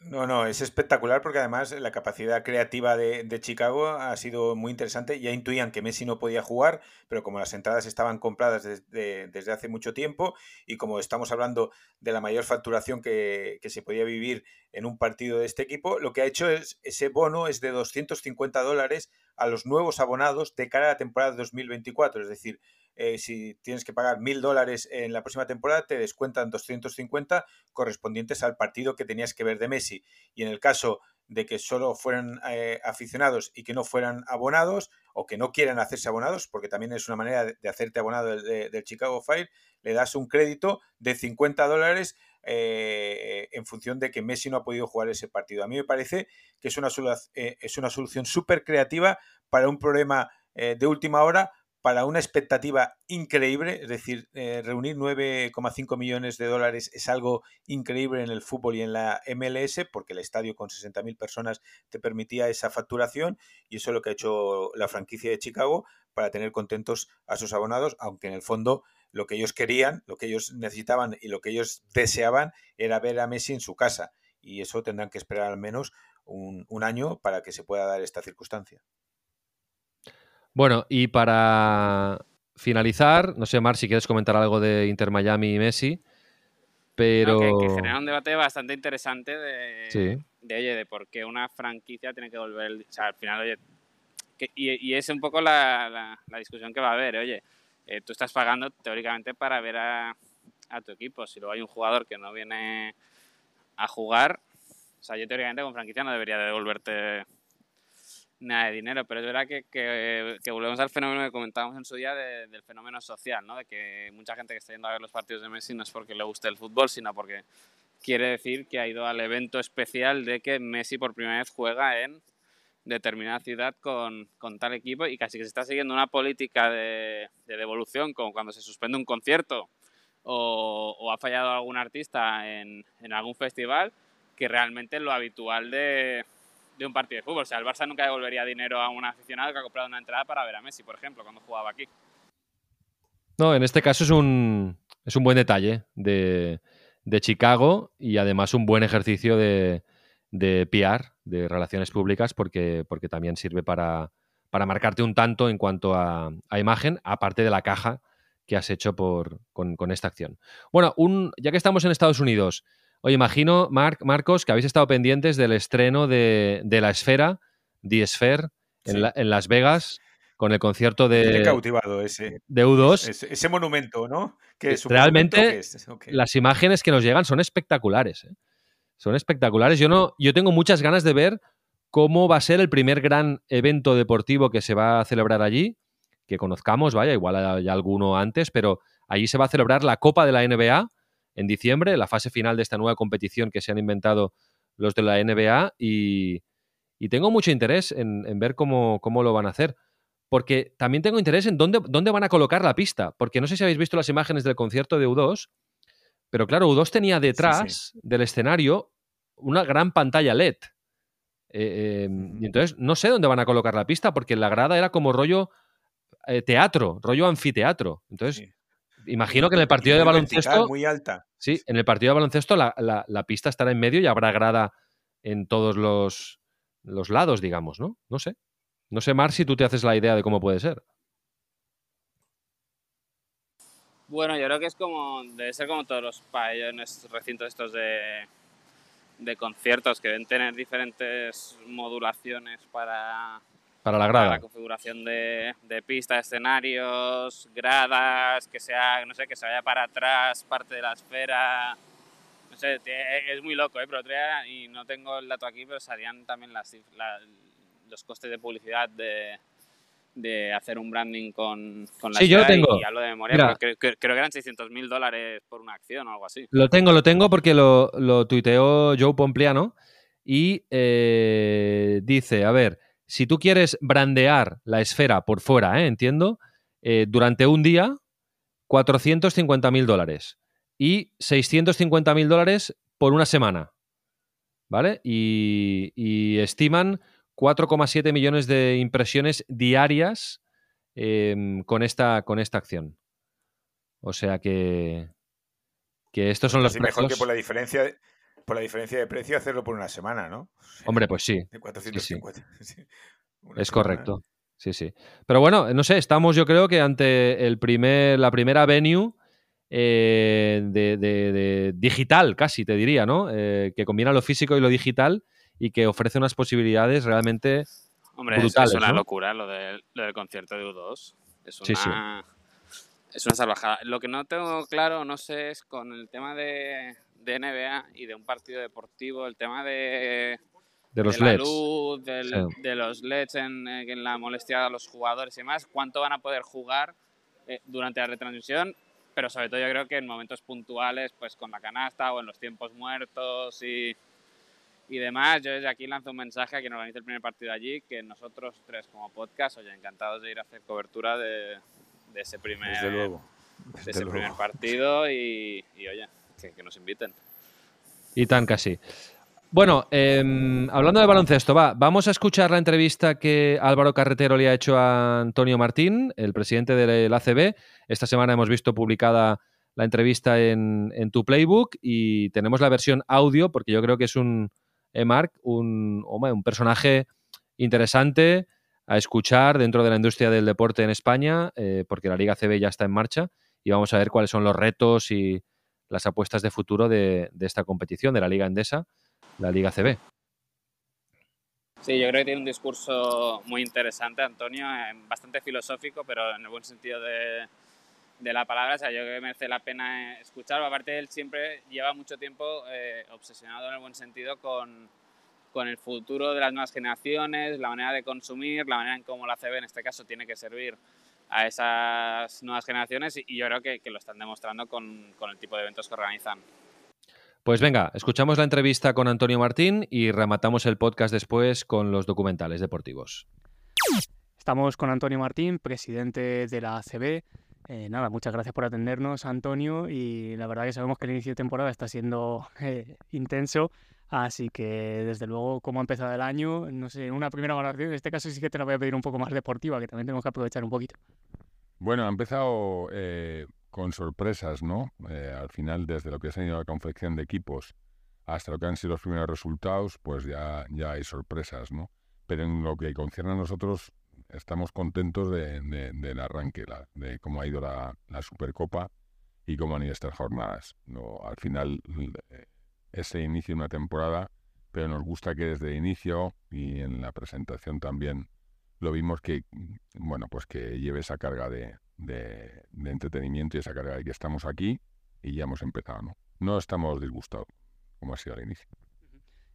No, no, es espectacular porque además la capacidad creativa de, de, Chicago ha sido muy interesante. Ya intuían que Messi no podía jugar, pero como las entradas estaban compradas desde, desde hace mucho tiempo y como estamos hablando de la mayor facturación que, que, se podía vivir en un partido de este equipo, lo que ha hecho es ese bono es de 250 dólares a los nuevos abonados de cara a la temporada 2024. Es decir, eh, si tienes que pagar mil dólares en la próxima temporada, te descuentan 250 correspondientes al partido que tenías que ver de Messi. Y en el caso de que solo fueran eh, aficionados y que no fueran abonados o que no quieran hacerse abonados, porque también es una manera de, hacerte abonado del, de, del, Chicago Fire, le das un crédito de 50 dólares eh, en función de que Messi no ha podido jugar ese partido. A mí me parece que es una, eh, es una solución súper creativa para un problema eh, de última hora, para una expectativa increíble, es decir, reunir 9,5 millones de dólares es algo increíble en el fútbol y en la MLS, porque el estadio con 60.000 personas te permitía esa facturación y eso es lo que ha hecho la franquicia de Chicago para tener contentos a sus abonados, aunque en el fondo lo que ellos querían, lo que ellos necesitaban y lo que ellos deseaban era ver a Messi en su casa y eso tendrán que esperar al menos un, un año para que se pueda dar esta circunstancia.
Bueno, y para finalizar, no sé, Mar, si quieres comentar algo de Inter Miami y Messi, pero...
No, que, que genera un debate bastante interesante de,
Sí.
de, oye, de por qué una franquicia tiene que volver, el- o sea, al final, oye, que- y, y es un poco la, la- la discusión que va a haber, oye, eh, tú estás pagando teóricamente para ver a, tu equipo, si luego hay un jugador que no viene a jugar, o sea, yo teóricamente con franquicia no debería devolverte nada de dinero, pero es verdad que, que, volvemos al fenómeno que comentábamos en su día de- del fenómeno social, ¿no? De que mucha gente que está yendo a ver los partidos de Messi no es porque le guste el fútbol, sino porque quiere decir que ha ido al evento especial de que Messi por primera vez juega en determinada ciudad con, con tal equipo y casi que se está siguiendo una política de, de devolución, como cuando se suspende un concierto o, o ha fallado algún artista en, en algún festival, que realmente es lo habitual de, de un partido de fútbol. O sea, el Barça nunca devolvería dinero a un aficionado que ha comprado una entrada para ver a Messi, por ejemplo, cuando jugaba aquí.
No, en este caso es un, es un buen detalle de, de Chicago y además un buen ejercicio de, de PR, de relaciones públicas, porque, porque también sirve para, para marcarte un tanto en cuanto a, a imagen, aparte de la caja que has hecho por, con, con esta acción. Bueno, un, ya que estamos en Estados Unidos, oye, imagino, Marc, Marcos, que habéis estado pendientes del estreno de, de La Esfera, The Sphere, en, la- en Las Vegas, con el concierto de,
cautivado ese,
de U2.
ese, ese monumento, ¿no? ¿Qué es un
Realmente,
es?
Las imágenes que nos llegan son espectaculares. ¿eh? Son espectaculares. Yo, no, yo tengo muchas ganas de ver cómo va a ser el primer gran evento deportivo que se va a celebrar allí, que conozcamos, vaya, igual hay alguno antes, pero allí se va a celebrar la Copa de la NBA en diciembre, la fase final de esta nueva competición que se han inventado los de la NBA y, tengo mucho interés en, en ver cómo, cómo lo van a hacer. Porque también tengo interés en dónde, dónde van a colocar la pista. Porque no sé si habéis visto las imágenes del concierto de U2, pero claro, U2 tenía detrás del escenario una gran pantalla LED. Eh, eh, y entonces no sé dónde van a colocar la pista, porque la grada era como rollo eh, teatro, rollo anfiteatro. Entonces,
Sí.
imagino que en el partido de baloncesto.
Muy alta.
Sí, en el partido de baloncesto la, la- la pista estará en medio y habrá grada en todos los, los lados, digamos, ¿no? No sé. No sé, Mar, si tú te haces la idea de cómo puede ser.
Bueno, yo creo que es como, debe ser como todos los pabellones, recintos estos de, de conciertos que deben tener diferentes modulaciones para,
Para la
para
grada.
la configuración de, de pista, escenarios, gradas, que sea, no sé, que se vaya para atrás parte de la esfera. No sé, es muy loco, ¿eh? Pero y no tengo el dato aquí, pero salían también las, la- los costes de publicidad de, de hacer un branding con, con la
Sí, yo lo tengo.
Y, hablo de memoria,
Mira.
pero creo, creo- creo que eran 600 mil dólares por una acción o algo así.
Lo tengo, lo tengo porque lo, lo tuiteó Joe Pompliano y eh, dice, a ver, si tú quieres brandear la esfera por fuera, ¿eh? entiendo, eh, durante un día, 450 mil dólares y 650 mil dólares por una semana, ¿vale? Y, y estiman 4,7 millones de impresiones diarias em, con, esta, con esta acción. O sea que, que estos son los
Casi mejor que
precios.
por la diferencia de, por la diferencia de precio hacerlo por una semana, ¿no?
Hombre, pues sí,
De 450. [LAUGHS] sí. Una
es
semana.
correcto. Sí, sí. Pero bueno, no sé, estamos yo creo que ante el primer, la primera venue eh, de, de- de digital, casi te diría, ¿no? Eh, que combina lo físico y lo digital y que ofrece unas posibilidades realmente
Hombre, es-
brutales,
es una
¿no?
locura lo, del- lo del concierto de U2. Es una,
Sí, sí.
es una salvajada. Lo que no tengo claro, no sé, es con el tema de, de NBA y de un partido deportivo, el tema de,
de los
de la
LEDs.
luz, del-
Sí.
de los LEDs en, en la molestia a los jugadores y demás, cuánto van a poder jugar eh, durante la retransmisión, pero sobre todo yo creo que en momentos puntuales, pues con la canasta o en los tiempos muertos y, y demás. Yo desde aquí lanzo un mensaje a quien organice el primer partido allí, que nosotros tres como podcast, oye, encantados de ir a hacer cobertura de, de ese primer,
Desde luego.
de
desde
ese
luego.
primer partido y, y, oye, que, que nos inviten.
Y tan casi. Bueno, em, hablando de baloncesto, va, vamos a escuchar la entrevista que Álvaro Carretero le ha hecho a Antonio Martín, el presidente del ACB. Esta semana hemos visto publicada la entrevista en, en tu playbook y tenemos la versión audio porque yo creo que es un, eh, Marc, un, hombre, un personaje interesante, a escuchar dentro de la industria del deporte en España, eh, porque la Liga CB ya está en marcha y vamos a ver cuáles son los retos y las apuestas de futuro de, esta competición, de la Liga Endesa, la Liga CB.
Sí, yo creo que tiene un discurso muy interesante, Antonio, eh, bastante filosófico, pero en el buen sentido de, de la palabra. O sea, yo creo que merece la pena escucharlo. Aparte, él siempre lleva mucho tiempo eh, obsesionado en el buen sentido con, con el futuro de las nuevas generaciones, la manera de consumir, la manera en cómo la CB en este caso tiene que servir a esas nuevas generaciones y yo creo que, lo están demostrando con, con, el tipo de eventos que organizan.
Pues venga, escuchamos la entrevista con Antonio Martín y rematamos el podcast después con los documentales deportivos.
Estamos con Antonio Martín, presidente de la ACB. Eh, nada, muchas gracias por atendernos, Antonio, y la verdad que sabemos que el inicio de temporada está siendo [LAUGHS] eh, intenso, así que desde luego, cómo ha empezado el año, no sé, una primera valoración, en este caso sí que te la voy a pedir un poco más deportiva, que también tenemos que aprovechar un poquito.
Bueno, ha empezado eh, con sorpresas, ¿no? al final, desde lo que ha sido la confección de equipos hasta lo que han sido los primeros resultados, pues ya, ya hay sorpresas, ¿no? Pero en lo que concierne a nosotros, estamos contentos de, del arranque, de cómo ha ido la, Supercopa y cómo han ido estas jornadas. No, al final eh, es el inicio de una temporada, pero nos gusta que desde el inicio y en la presentación también lo vimos que, bueno, pues que lleve esa carga de, de, entretenimiento y esa carga de que estamos aquí y ya hemos empezado, ¿no? No estamos disgustados como ha sido al inicio.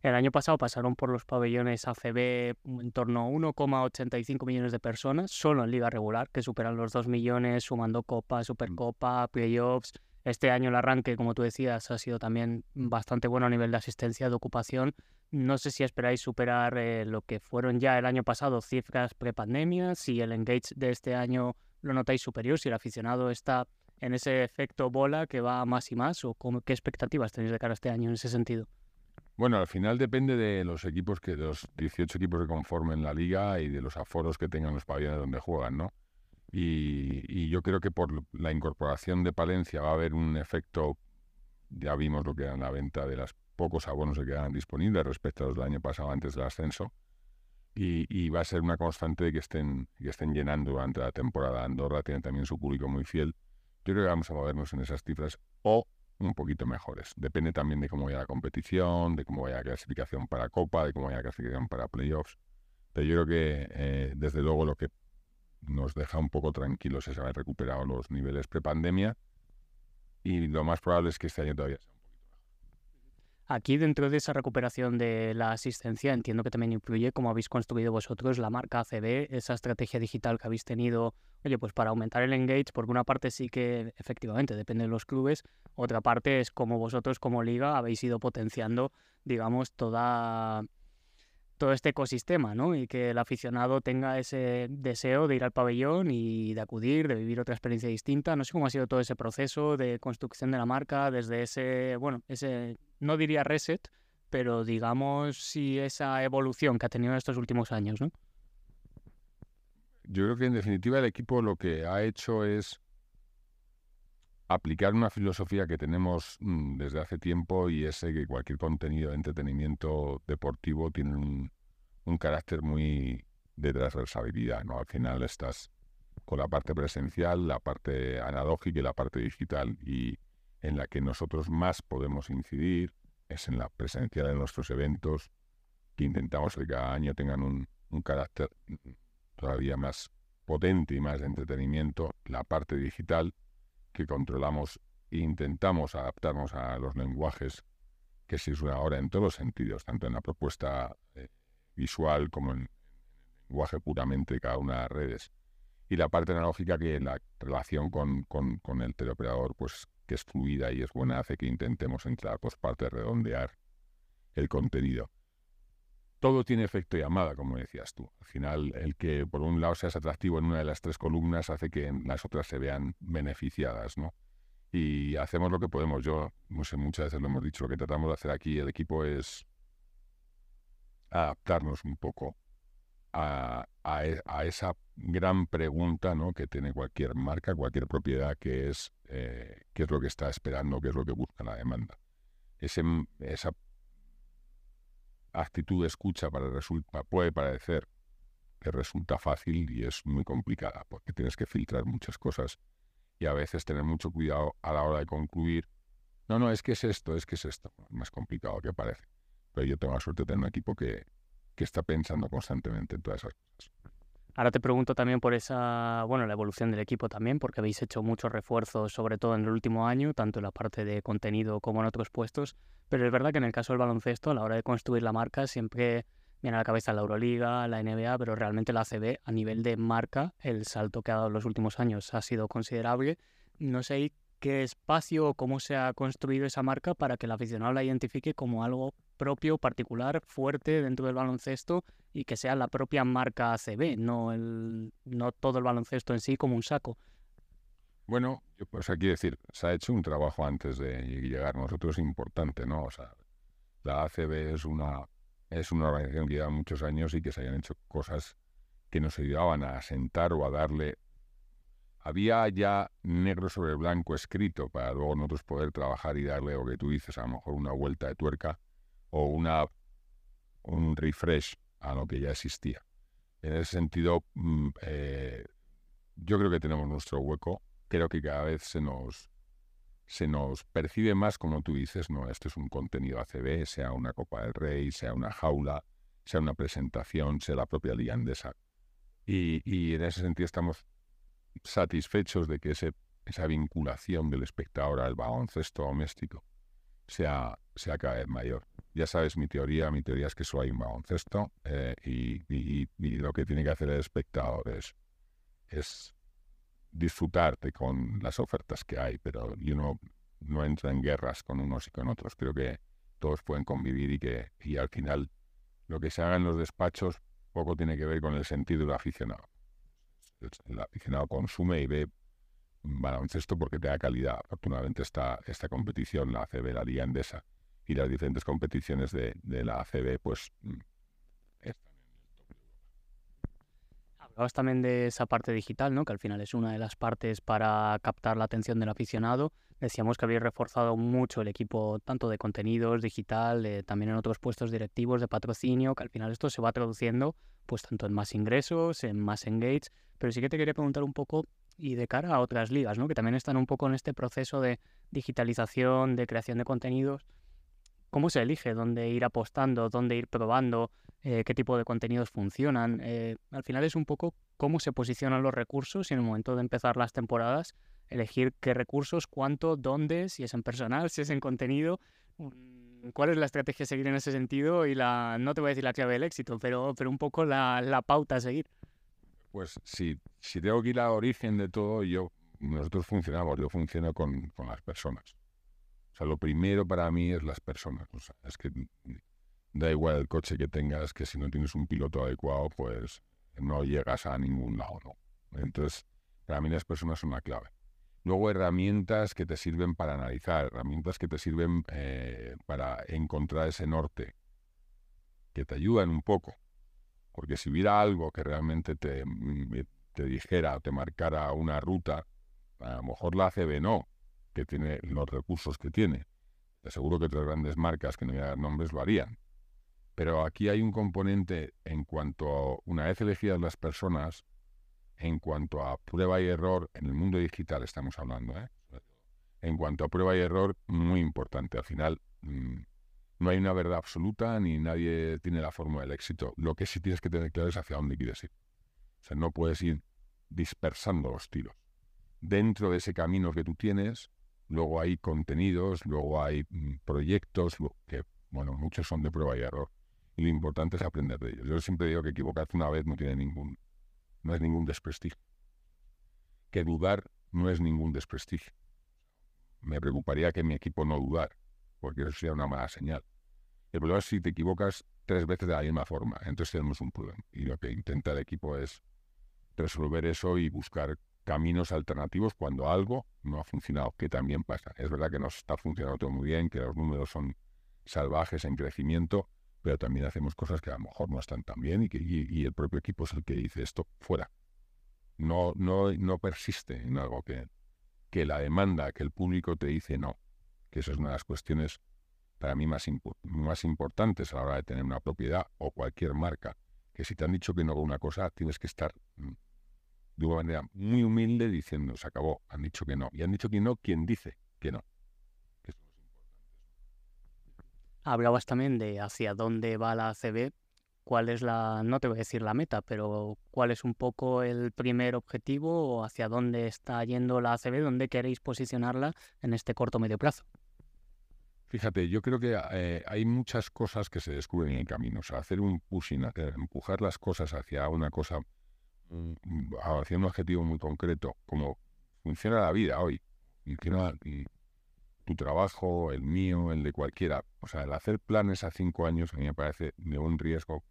El año pasado pasaron por los pabellones ACB en torno a 1,85 millones de personas, solo en liga regular, que superan los 2 millones, sumando Copa, Supercopa, Playoffs. Este año el arranque, como tú decías, ha sido también bastante bueno a nivel de asistencia, de ocupación. No sé si esperáis superar eh, lo que fueron ya el año pasado cifras prepandemia, si el engage de este año lo notáis superior, si el aficionado está en ese efecto bola que va más y más, o qué expectativas tenéis de cara a este año en ese sentido.
Bueno, al final depende de los equipos que, de los 18 equipos que conformen la liga y de los aforos que tengan los pabellones donde juegan, ¿no? Y, yo creo que por la incorporación de Palencia va a haber un efecto, ya vimos lo que era la venta de los pocos abonos que quedan disponibles respecto a los del año pasado antes del ascenso. Y, va a ser una constante de que estén, que estén llenando durante la temporada. Andorra tiene también su público muy fiel. Yo creo que vamos a movernos en esas cifras o un poquito mejores. Depende también de cómo vaya la competición, de cómo vaya la clasificación para Copa, de cómo vaya la clasificación para playoffs. Pero yo creo que, eh, desde luego, lo que nos deja un poco tranquilos es haber recuperado los niveles prepandemia y lo más probable es que este año todavía sea
Aquí dentro de esa recuperación de la asistencia entiendo que también incluye cómo habéis construido vosotros la marca ACB, esa estrategia digital que habéis tenido, oye, pues para aumentar el engage, porque una parte sí que efectivamente depende de los clubes, otra parte es cómo vosotros como liga habéis ido potenciando, digamos, toda todo este ecosistema, ¿no? Y que el aficionado tenga ese deseo de ir al pabellón y de acudir, de vivir otra experiencia distinta. No sé cómo ha sido todo ese proceso de construcción de la marca desde ese, bueno, ese, no diría reset, pero digamos si esa evolución que ha tenido en estos últimos años, ¿no?
Yo creo que en definitiva el equipo lo que ha hecho es aplicar una filosofía que tenemos mm, desde hace tiempo y es que cualquier contenido de entretenimiento deportivo tiene un, carácter muy de transversalidad, ¿no? Al final estás con la parte presencial, la parte analógica y la parte digital y en la que nosotros más podemos incidir es en la presencia de nuestros eventos que intentamos que cada año tengan un, un carácter todavía más potente y más de entretenimiento, la parte digital que controlamos e intentamos adaptarnos a los lenguajes que se usan ahora en todos los sentidos, tanto en la propuesta eh, visual como en, el lenguaje puramente de cada una de las redes. Y la parte analógica que la relación con, con, con el teleoperador, pues que es fluida y es buena, hace que intentemos entrar por parte de redondear el contenido. Todo tiene efecto llamada, como decías tú. Al final, el que por un lado seas atractivo en una de las tres columnas hace que las otras se vean beneficiadas, ¿no? Y hacemos lo que podemos. Yo, no sé, muchas veces lo hemos dicho, lo que tratamos de hacer aquí el equipo es adaptarnos un poco a, e, esa gran pregunta ¿no? que tiene cualquier marca, cualquier propiedad, que es eh, qué es lo que está esperando, qué es lo que busca la demanda. Ese, esa actitud de escucha para resulta, puede parecer te resulta fácil y es muy complicada porque tienes que filtrar muchas cosas y a veces tener mucho cuidado a la hora de concluir. No, no, es que es esto, es que es esto. Más complicado que parece. Pero yo tengo la suerte de tener un equipo que, que está pensando constantemente en todas esas cosas.
Ahora te pregunto también por esa, bueno, la evolución del equipo también, porque habéis hecho muchos refuerzos, sobre todo en el último año, tanto en la parte de contenido como en otros puestos. Pero es verdad que en el caso del baloncesto, a la hora de construir la marca, siempre viene a la cabeza la Euroliga, la NBA, pero realmente la ACB, a nivel de marca, el salto que ha dado en los últimos años ha sido considerable. No sé qué espacio o cómo se ha construido esa marca para que el aficionado la identifique como algo propio, particular, fuerte dentro del baloncesto y que sea la propia marca ACB, no, el, no todo el baloncesto en sí como un saco.
Bueno, pues aquí decir, se ha hecho un trabajo antes de llegar nosotros importante, ¿no? O sea, la ACB es una, es una organización que lleva muchos años y que se hayan hecho cosas que nos ayudaban a asentar o a darle... Había ya negro sobre blanco escrito para luego nosotros poder trabajar y darle lo que tú dices, a lo mejor una vuelta de tuerca o una, un refresh a lo que ya existía. En ese sentido, mm, eh, yo creo que tenemos nuestro hueco. Creo que cada vez se nos, se nos percibe más, como tú dices, no, este es un contenido ACB, sea una Copa del Rey, sea una jaula, sea una presentación, sea la propia Liga. Y, y en ese sentido estamos satisfechos de que ese, esa vinculación del espectador al baloncesto doméstico sea, sea cada vez mayor. Ya sabes mi teoría, mi teoría es que solo hay un baloncesto eh, y, lo que tiene que hacer el espectador es, es disfrutarte con las ofertas que hay, pero uno no entra en guerras con unos y con otros. Creo que todos pueden convivir y que y al final lo que se haga en los despachos poco tiene que ver con el sentido del aficionado. El aficionado consume y ve baloncesto porque te da calidad. Afortunadamente esta, esta competición, la ACB, la Liga Endesa y las diferentes competiciones de, de la ACB, pues mm,
Hablabas también de esa parte digital, ¿no? que al final es una de las partes para captar la atención del aficionado. Decíamos que habéis reforzado mucho el equipo tanto de contenidos, digital, también en otros puestos directivos de patrocinio, que al final esto se va traduciendo pues tanto en más ingresos, en más engage. Pero sí que te quería preguntar un poco y de cara a otras ligas, ¿no? que también están un poco en este proceso de digitalización, de creación de contenidos. ¿Cómo se elige dónde ir apostando, dónde ir probando, eh, qué tipo de contenidos funcionan? Eh, al final es un poco cómo se posicionan los recursos y en el momento de empezar las temporadas, elegir qué recursos, cuánto, dónde, si es en personal, si es en contenido. Mm, ¿Cuál es la estrategia a seguir en ese sentido? Y la, no te voy a decir la clave del éxito, pero, pero un poco la, la pauta a seguir.
Pues si, si tengo que ir al origen de todo, yo nosotros funcionamos, yo funciono con, con las personas. O sea, lo primero para mí es las personas. O sea, es que da igual el coche que tengas, que si no tienes un piloto adecuado, pues no llegas a ningún lado, ¿no? Entonces, para mí las personas son la clave. Luego herramientas que te sirven para analizar, herramientas que te sirven eh, para encontrar ese norte, que te ayudan un poco. Porque si hubiera algo que realmente te, mm, te dijera o te marcara una ruta, a lo mejor la ACB no, que tiene los recursos que tiene. Te aseguro que otras grandes marcas, que no voy a dar nombres, lo harían. Pero aquí hay un componente en cuanto a, una vez elegidas las personas, en cuanto a prueba y error, en el mundo digital estamos hablando, ¿eh? en cuanto a prueba y error, muy importante. Al final, mm, no hay una verdad absoluta ni nadie tiene la fórmula del éxito. Lo que sí tienes que tener claro es hacia dónde quieres ir. O sea, no puedes ir dispersando los tiros. Dentro de ese camino que tú tienes, Luego hay contenidos, luego hay mm, proyectos que, bueno, muchos son de prueba y error. Y lo importante es aprender de ellos. Yo siempre digo que equivocarse una vez no tiene ningún, no es ningún desprestigio. Que dudar no es ningún desprestigio. Me preocuparía que mi equipo no dudara, porque eso sería una mala señal. El problema es si te equivocas tres veces de la misma forma, entonces tenemos un problema. Y lo que intenta el equipo es resolver eso y buscar caminos alternativos cuando algo no ha funcionado, que también pasa. Es verdad que nos está funcionando todo muy bien, que los números son salvajes en crecimiento, pero también hacemos cosas que a lo mejor no están tan bien y que y, el propio equipo es el que dice esto fuera. No, no, no persiste en algo que, que la demanda, que el público te dice no, que eso es una de las cuestiones para mí más, más importantes a la hora de tener una propiedad o cualquier marca que si te han dicho que no una cosa, tienes que estar mm, de una manera muy humilde diciendo, se acabó, han dicho que no. Y han dicho que no quien dice que no.
Hablabas también de hacia dónde va la ACB, cuál es la, no te voy a decir la meta, pero cuál es un poco el primer objetivo o hacia dónde está yendo la ACB, dónde queréis posicionarla en este corto medio plazo.
Fíjate, yo creo que eh, hay muchas cosas que se descubren en el camino. O sea, hacer un pushing, empujar las cosas hacia una cosa, mm, hacia un objetivo muy concreto, como funciona la vida hoy. Tu trabajo, el mío, el de cualquiera. O sea, el hacer planes a cinco años a mí me parece de un riesgo.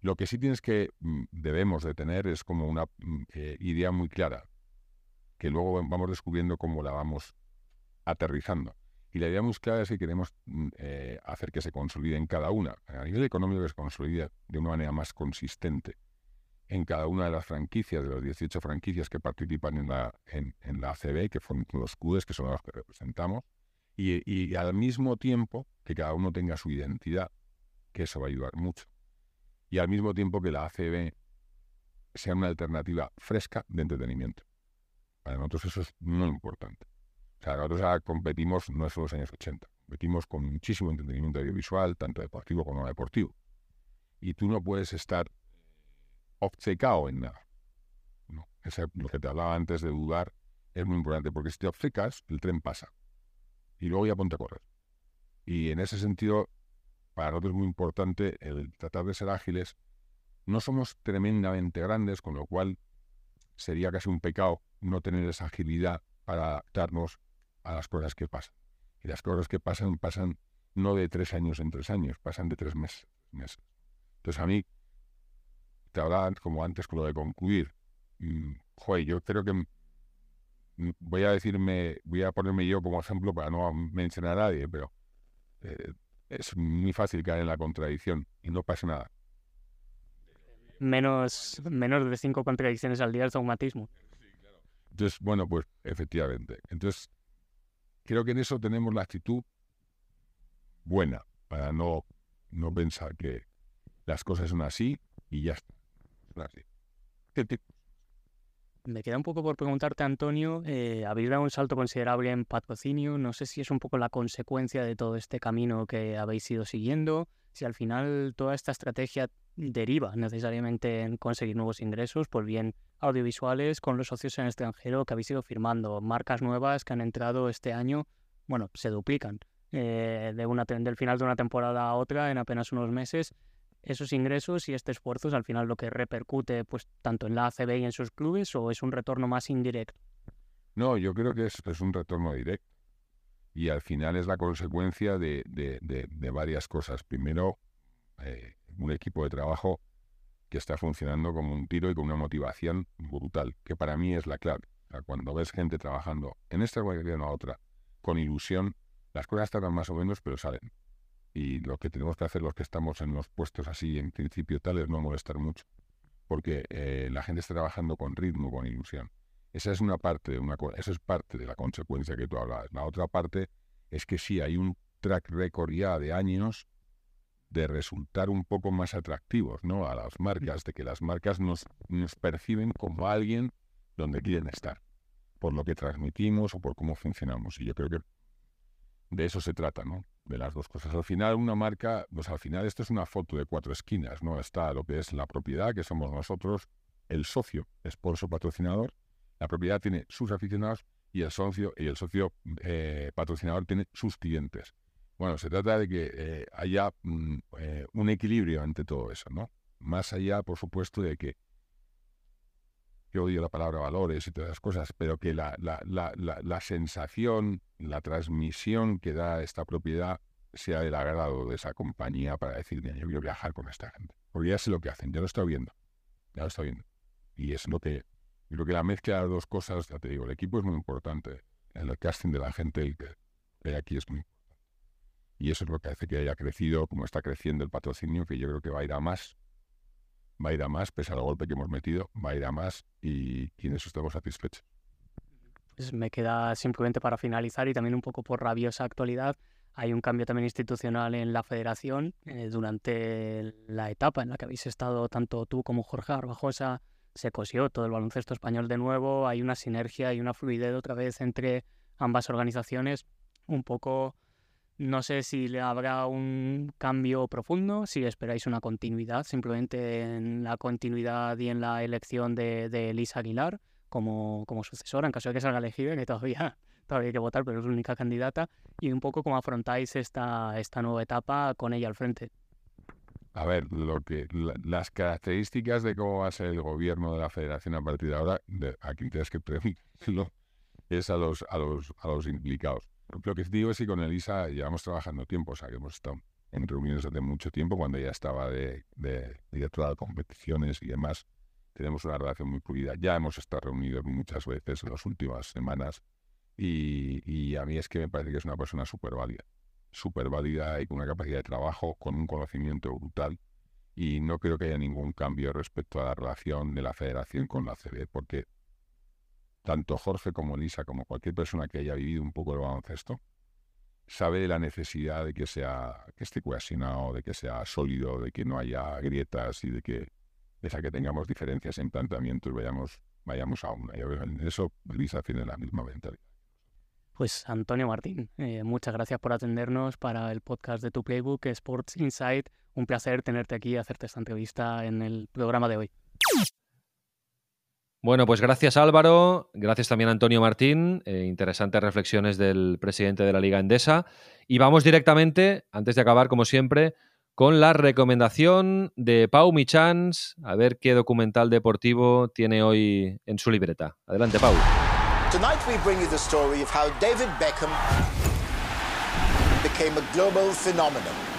Lo que sí tienes que, mm, debemos de tener es como una mm, eh, idea muy clara, que luego vamos descubriendo cómo la vamos aterrizando. Y la idea muy clara es que queremos mm, eh, hacer que se consolide en cada una, a nivel económico que se consolide de una manera más consistente en cada una de las franquicias, de las 18 franquicias que participan en la, en, la ACB, que son los CUDES, que son los que representamos, y, al mismo tiempo que cada uno tenga su identidad, que eso va a ayudar mucho. Y al mismo tiempo que la ACB sea una alternativa fresca de entretenimiento. Para nosotros eso es muy importante. O sea, nosotros competimos no es los años 80, competimos con muchísimo entretenimiento audiovisual, tanto deportivo como no deportivo. Y tú no puedes estar obcecado en nada. No, lo que te hablaba antes de dudar es muy importante, porque si te obcecas, el tren pasa. Y luego ya ponte a correr. Y en ese sentido, para nosotros es muy importante el tratar de ser ágiles. No somos tremendamente grandes, con lo cual sería casi un pecado no tener esa agilidad para adaptarnos a las cosas que pasan. Y las cosas que pasan pasan no de tres años en tres años, pasan de tres meses. meses. Entonces a mí te hablaba como antes con lo de concluir. Mm, joder, yo creo que voy a decirme, voy a ponerme yo como ejemplo para no mencionar a nadie, pero eh, es muy fácil caer en la contradicción y no pasa nada.
Menos, menos de cinco contradicciones al día es automatismo.
Entonces, bueno, pues efectivamente. Entonces, creo que en eso tenemos la actitud buena para no, no pensar que las cosas son así y ya está.
Me queda un poco por preguntarte, Antonio, eh, habéis dado un salto considerable en patrocinio, no sé si es un poco la consecuencia de todo este camino que habéis ido siguiendo, si al final toda esta estrategia deriva necesariamente en conseguir nuevos ingresos, pues bien audiovisuales con los socios en extranjero que habéis ido firmando, marcas nuevas que han entrado este año, bueno, se duplican eh, de una, del final de una temporada a otra en apenas unos meses esos ingresos y este esfuerzo es al final lo que repercute pues tanto en la ACB y en sus clubes o es un retorno más indirecto?
No, yo creo que es, es un retorno directo y al final es la consecuencia de, varias cosas. Primero, eh, un equipo de trabajo que está funcionando como un tiro y con una motivación brutal, que para mí es la clave. cuando ves gente trabajando en esta o en otra, con ilusión, las cosas tardan más o menos, pero salen y lo que tenemos que hacer los que estamos en los puestos así, en principio tal, es no molestar mucho, porque eh, la gente está trabajando con ritmo, con ilusión. Esa es una parte una eso es parte de la consecuencia que tú hablabas. La otra parte es que sí hay un track record ya de años de resultar un poco más atractivos ¿no? a las marcas, de que las marcas nos perciben como alguien donde quieren estar, por lo que transmitimos o por cómo funcionamos. Y yo creo que de eso se trata, ¿no? De las dos cosas. Al final, una marca, pues al final esto es una foto de cuatro esquinas, ¿no? Está lo que es la propiedad, que somos nosotros, el socio, sponsor patrocinador. La propiedad tiene sus aficionados y el socio, y el socio eh, patrocinador tiene sus clientes. Bueno, se trata de que eh, haya mm, eh, un equilibrio entre todo eso, ¿no? Más allá, por supuesto, de que yo odio la palabra valores y todas esas cosas, pero que la, la, la, la, sensación, la transmisión que da esta propiedad sea del agrado de esa compañía para decir, yo quiero viajar con esta gente. Porque ya sé lo que hacen, ya lo estoy viendo, ya lo estoy viendo. Y es lo que, creo que la mezcla de las dos cosas, ya te digo, el equipo es muy importante, el casting de la gente el que hay aquí es muy importante. Y eso es lo que hace que haya crecido, como está creciendo el patrocinio, que yo creo que va a ir a más va a ir a más, pese al golpe que hemos metido, va a ir a más y, y en eso estamos satisfechos.
Pues me queda simplemente para finalizar y también un poco por rabiosa actualidad, hay un cambio también institucional en la federación eh, durante la etapa en la que habéis estado tanto tú como Jorge Arbajosa. Se cosió todo el baloncesto español de nuevo. Hay una sinergia y una fluidez otra vez entre ambas organizaciones. Un poco, no sé si le habrá un cambio profundo, si esperáis una continuidad, simplemente en la continuidad y en la elección de, de Elisa Aguilar como, como sucesora, en caso de que salga elegida, que todavía [LAUGHS] todavía hay que votar, pero es la única candidata, y un poco cómo afrontáis esta, esta nueva etapa con ella al frente.
A ver, lo que las características de cómo va a ser el gobierno de la federación a partir de ahora, de, aquí tienes que [LAUGHS] preguntarlo, es a los, a los, a los implicados. Lo que digo es que con Elisa llevamos trabajando tiempo, o sea, que hemos estado en reuniones hace mucho tiempo, cuando ella estaba de, de directora de competiciones y demás. Tenemos una relación muy fluida. Ya hemos estado reunidos muchas veces en las últimas semanas y, a mí es que me parece que es una persona súper válida, súper válida y con una capacidad de trabajo, con un conocimiento brutal. Y no creo que haya ningún cambio respecto a la relación de la federación con la CB, porque tanto Jorge como Lisa, como cualquier persona que haya vivido un poco el baloncesto, sabe la necesidad de que sea que esté cohesionado, de que sea sólido, de que no haya grietas y de que pese que tengamos diferencias en planteamientos vayamos vayamos a una. En eso Lisa tiene la misma mentalidad.
Pues Antonio Martín, eh, muchas gracias por atendernos para el podcast de tu Playbook Sports Insight. Un placer tenerte aquí y hacerte esta entrevista en el programa de hoy.
Bueno, pues gracias Álvaro, gracias también Antonio Martín, eh, interesantes reflexiones del presidente de la Liga Endesa. Y vamos directamente, antes de acabar como siempre, con la recomendación de Pau Michans, a ver qué documental deportivo tiene hoy en su libreta. Adelante, Pau. Tonight we bring you the story of how David Beckham
became a global phenomenon.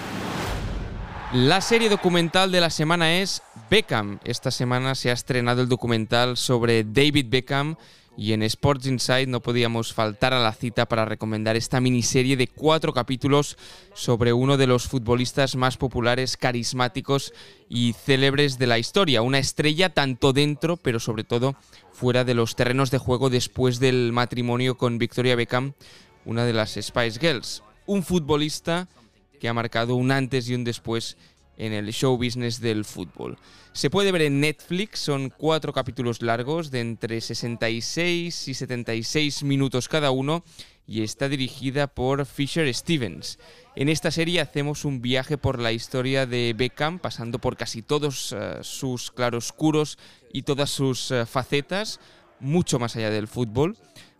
La serie documental de la semana es Beckham. Esta semana se ha estrenado el documental sobre David Beckham y en Sports Insight no podíamos faltar a la cita para recomendar esta miniserie de cuatro capítulos sobre uno de los futbolistas más populares, carismáticos y célebres de la historia. Una estrella tanto dentro, pero sobre todo fuera de los terrenos de juego después del matrimonio con Victoria Beckham, una de las Spice Girls. Un futbolista que ha marcado un antes y un después en el show business del fútbol. Se puede ver en Netflix, son cuatro capítulos largos de entre 66 y 76 minutos cada uno y está dirigida por Fisher Stevens. En esta serie hacemos un viaje por la historia de Beckham, pasando por casi todos uh, sus claroscuros y todas sus uh, facetas, mucho más allá del fútbol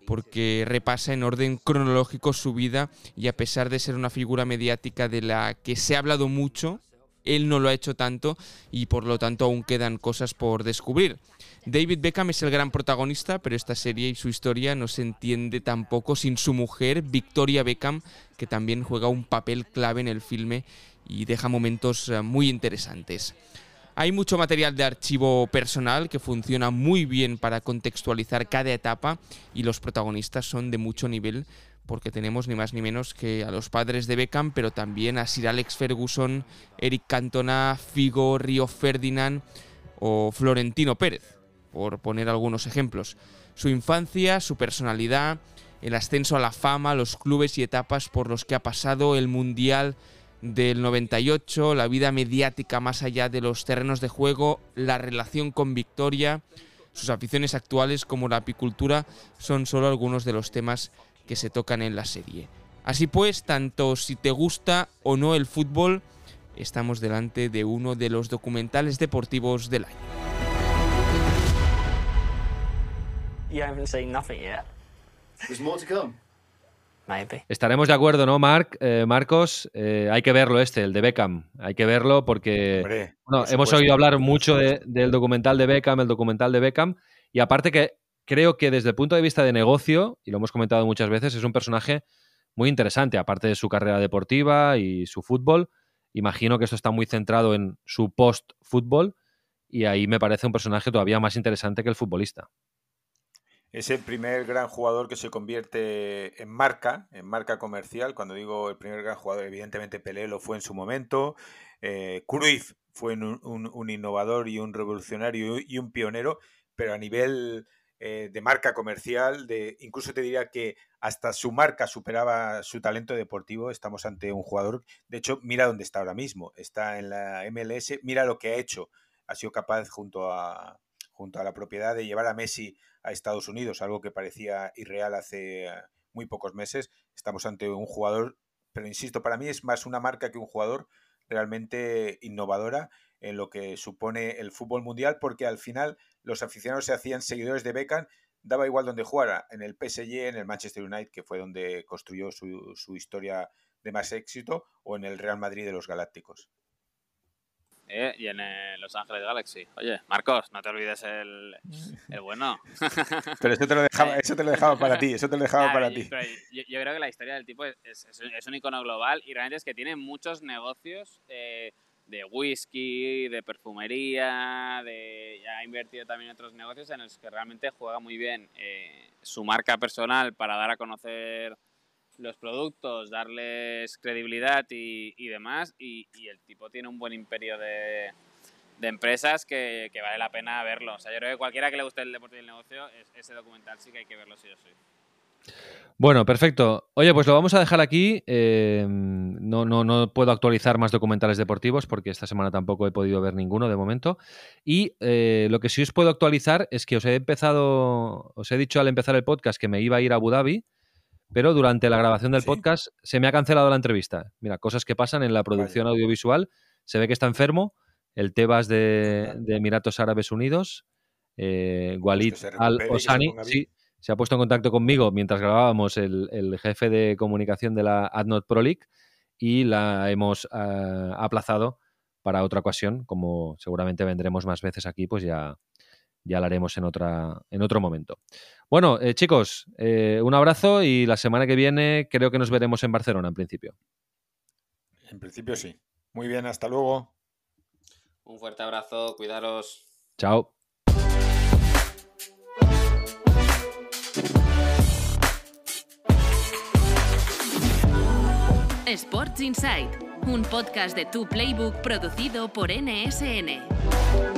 porque repasa en orden cronológico su vida y a pesar de ser una figura mediática de la que se ha hablado mucho, él no lo ha hecho tanto y por lo tanto aún quedan cosas por descubrir. David Beckham es el gran protagonista, pero esta serie y su historia no se entiende tampoco sin su mujer, Victoria Beckham, que también juega un papel clave en el filme y deja momentos eh, muy interesantes. Hay mucho material de archivo personal que funciona muy bien para contextualizar cada etapa y los protagonistas son de mucho nivel porque tenemos ni más ni menos que a los padres de Beckham, pero también a Sir Alex Ferguson, Eric Cantona, Figo, Río Ferdinand o Florentino Pérez, por poner algunos ejemplos. Su infancia, su personalidad, el ascenso a la fama, los clubes y etapas por los que ha pasado, el Mundial del 98, la vida mediática más allá de los terrenos de juego, la relación con Victoria, sus aficiones actuales como la apicultura son solo algunos de los temas que se tocan en la serie. Así pues, tanto si te gusta o no el fútbol, estamos delante de uno de los documentales deportivos del año.
Estaremos de acuerdo, ¿no, Mark? Eh, Marcos, eh, hay que verlo este, el de Beckham. Hay que verlo porque hemos oído hablar mucho del documental de Beckham, el documental de Beckham, y aparte que creo que desde el punto de vista de negocio, y lo hemos comentado muchas veces, es un personaje muy interesante, aparte de su carrera deportiva y su fútbol. Imagino que esto está muy centrado en su post-fútbol y ahí me parece un personaje todavía más interesante que el futbolista.
Es el primer gran jugador que se convierte en marca, en marca comercial. Cuando digo el primer gran jugador, evidentemente Pelé lo fue en su momento. Eh, Cruyff fue un, innovador y un revolucionario y un pionero, pero a nivel eh, de marca comercial, de incluso te diría que hasta su marca superaba su talento deportivo. Estamos ante un jugador, de hecho, mira dónde está ahora mismo, está en la MLS, mira lo que ha hecho, ha sido capaz junto a, junto a la propiedad de llevar a Messi a Estados Unidos, algo que parecía irreal hace eh, muy pocos meses. Estamos ante un jugador, pero insisto, para mí es más una marca que un jugador realmente innovadora en lo que supone el fútbol mundial, porque al final los aficionados se hacían seguidores de Beckham, daba igual donde jugara, en el PSG, en el Manchester United, que fue donde construyó su, su historia de más éxito, o en el Real Madrid de los Galácticos.
¿Eh? y en Los Ángeles Galaxy. Oye, Marcos, no te olvides el, el bueno. [LAUGHS]
pero eso te, lo dejaba, eso te lo dejaba para ti, eso te lo dejaba [LAUGHS] para
yo,
ti.
Yo, yo, creo que la historia del tipo es, es, es, un icono global y realmente es que tiene muchos negocios eh, de whisky, de perfumería, de ya ha invertido también en otros negocios en los que realmente juega muy bien eh, su marca personal para dar a conocer los productos, darles credibilidad y, demás. Y, el tipo tiene un buen imperio de, empresas que, vale la pena verlo. O sea, yo creo que cualquiera que le guste el deporte y el negocio, es, ese documental sí que hay que verlo sí o sí.
Bueno, perfecto. Oye, pues lo vamos a dejar aquí. Eh, no, no, no, puedo actualizar más documentales deportivos porque esta semana tampoco he podido ver ninguno de momento. Y eh, lo que sí os puedo actualizar es que os he empezado, os he dicho al empezar el podcast que me iba a ir a Abu Dhabi pero durante la grabación del ¿Sí? podcast se me ha cancelado la entrevista. Mira, cosas que pasan en la producción vale. audiovisual. Se ve que está enfermo. El Tebas de, de Emiratos Árabes Unidos, eh, Walid Al-Osani, sí, se ha puesto en contacto conmigo mientras grabábamos el, el jefe de comunicación de la AdNot Pro League y la hemos uh, aplazado para otra ocasión. Como seguramente vendremos más veces aquí, pues ya, ya lo haremos en, otra, en otro momento. Bueno, eh, chicos, eh, un abrazo y la semana que viene creo que nos veremos en Barcelona en principio.
En principio sí. Muy bien, hasta luego.
Un fuerte abrazo, cuidaros.
Chao.
Sports Insight, un podcast de Tu Playbook producido por NSN.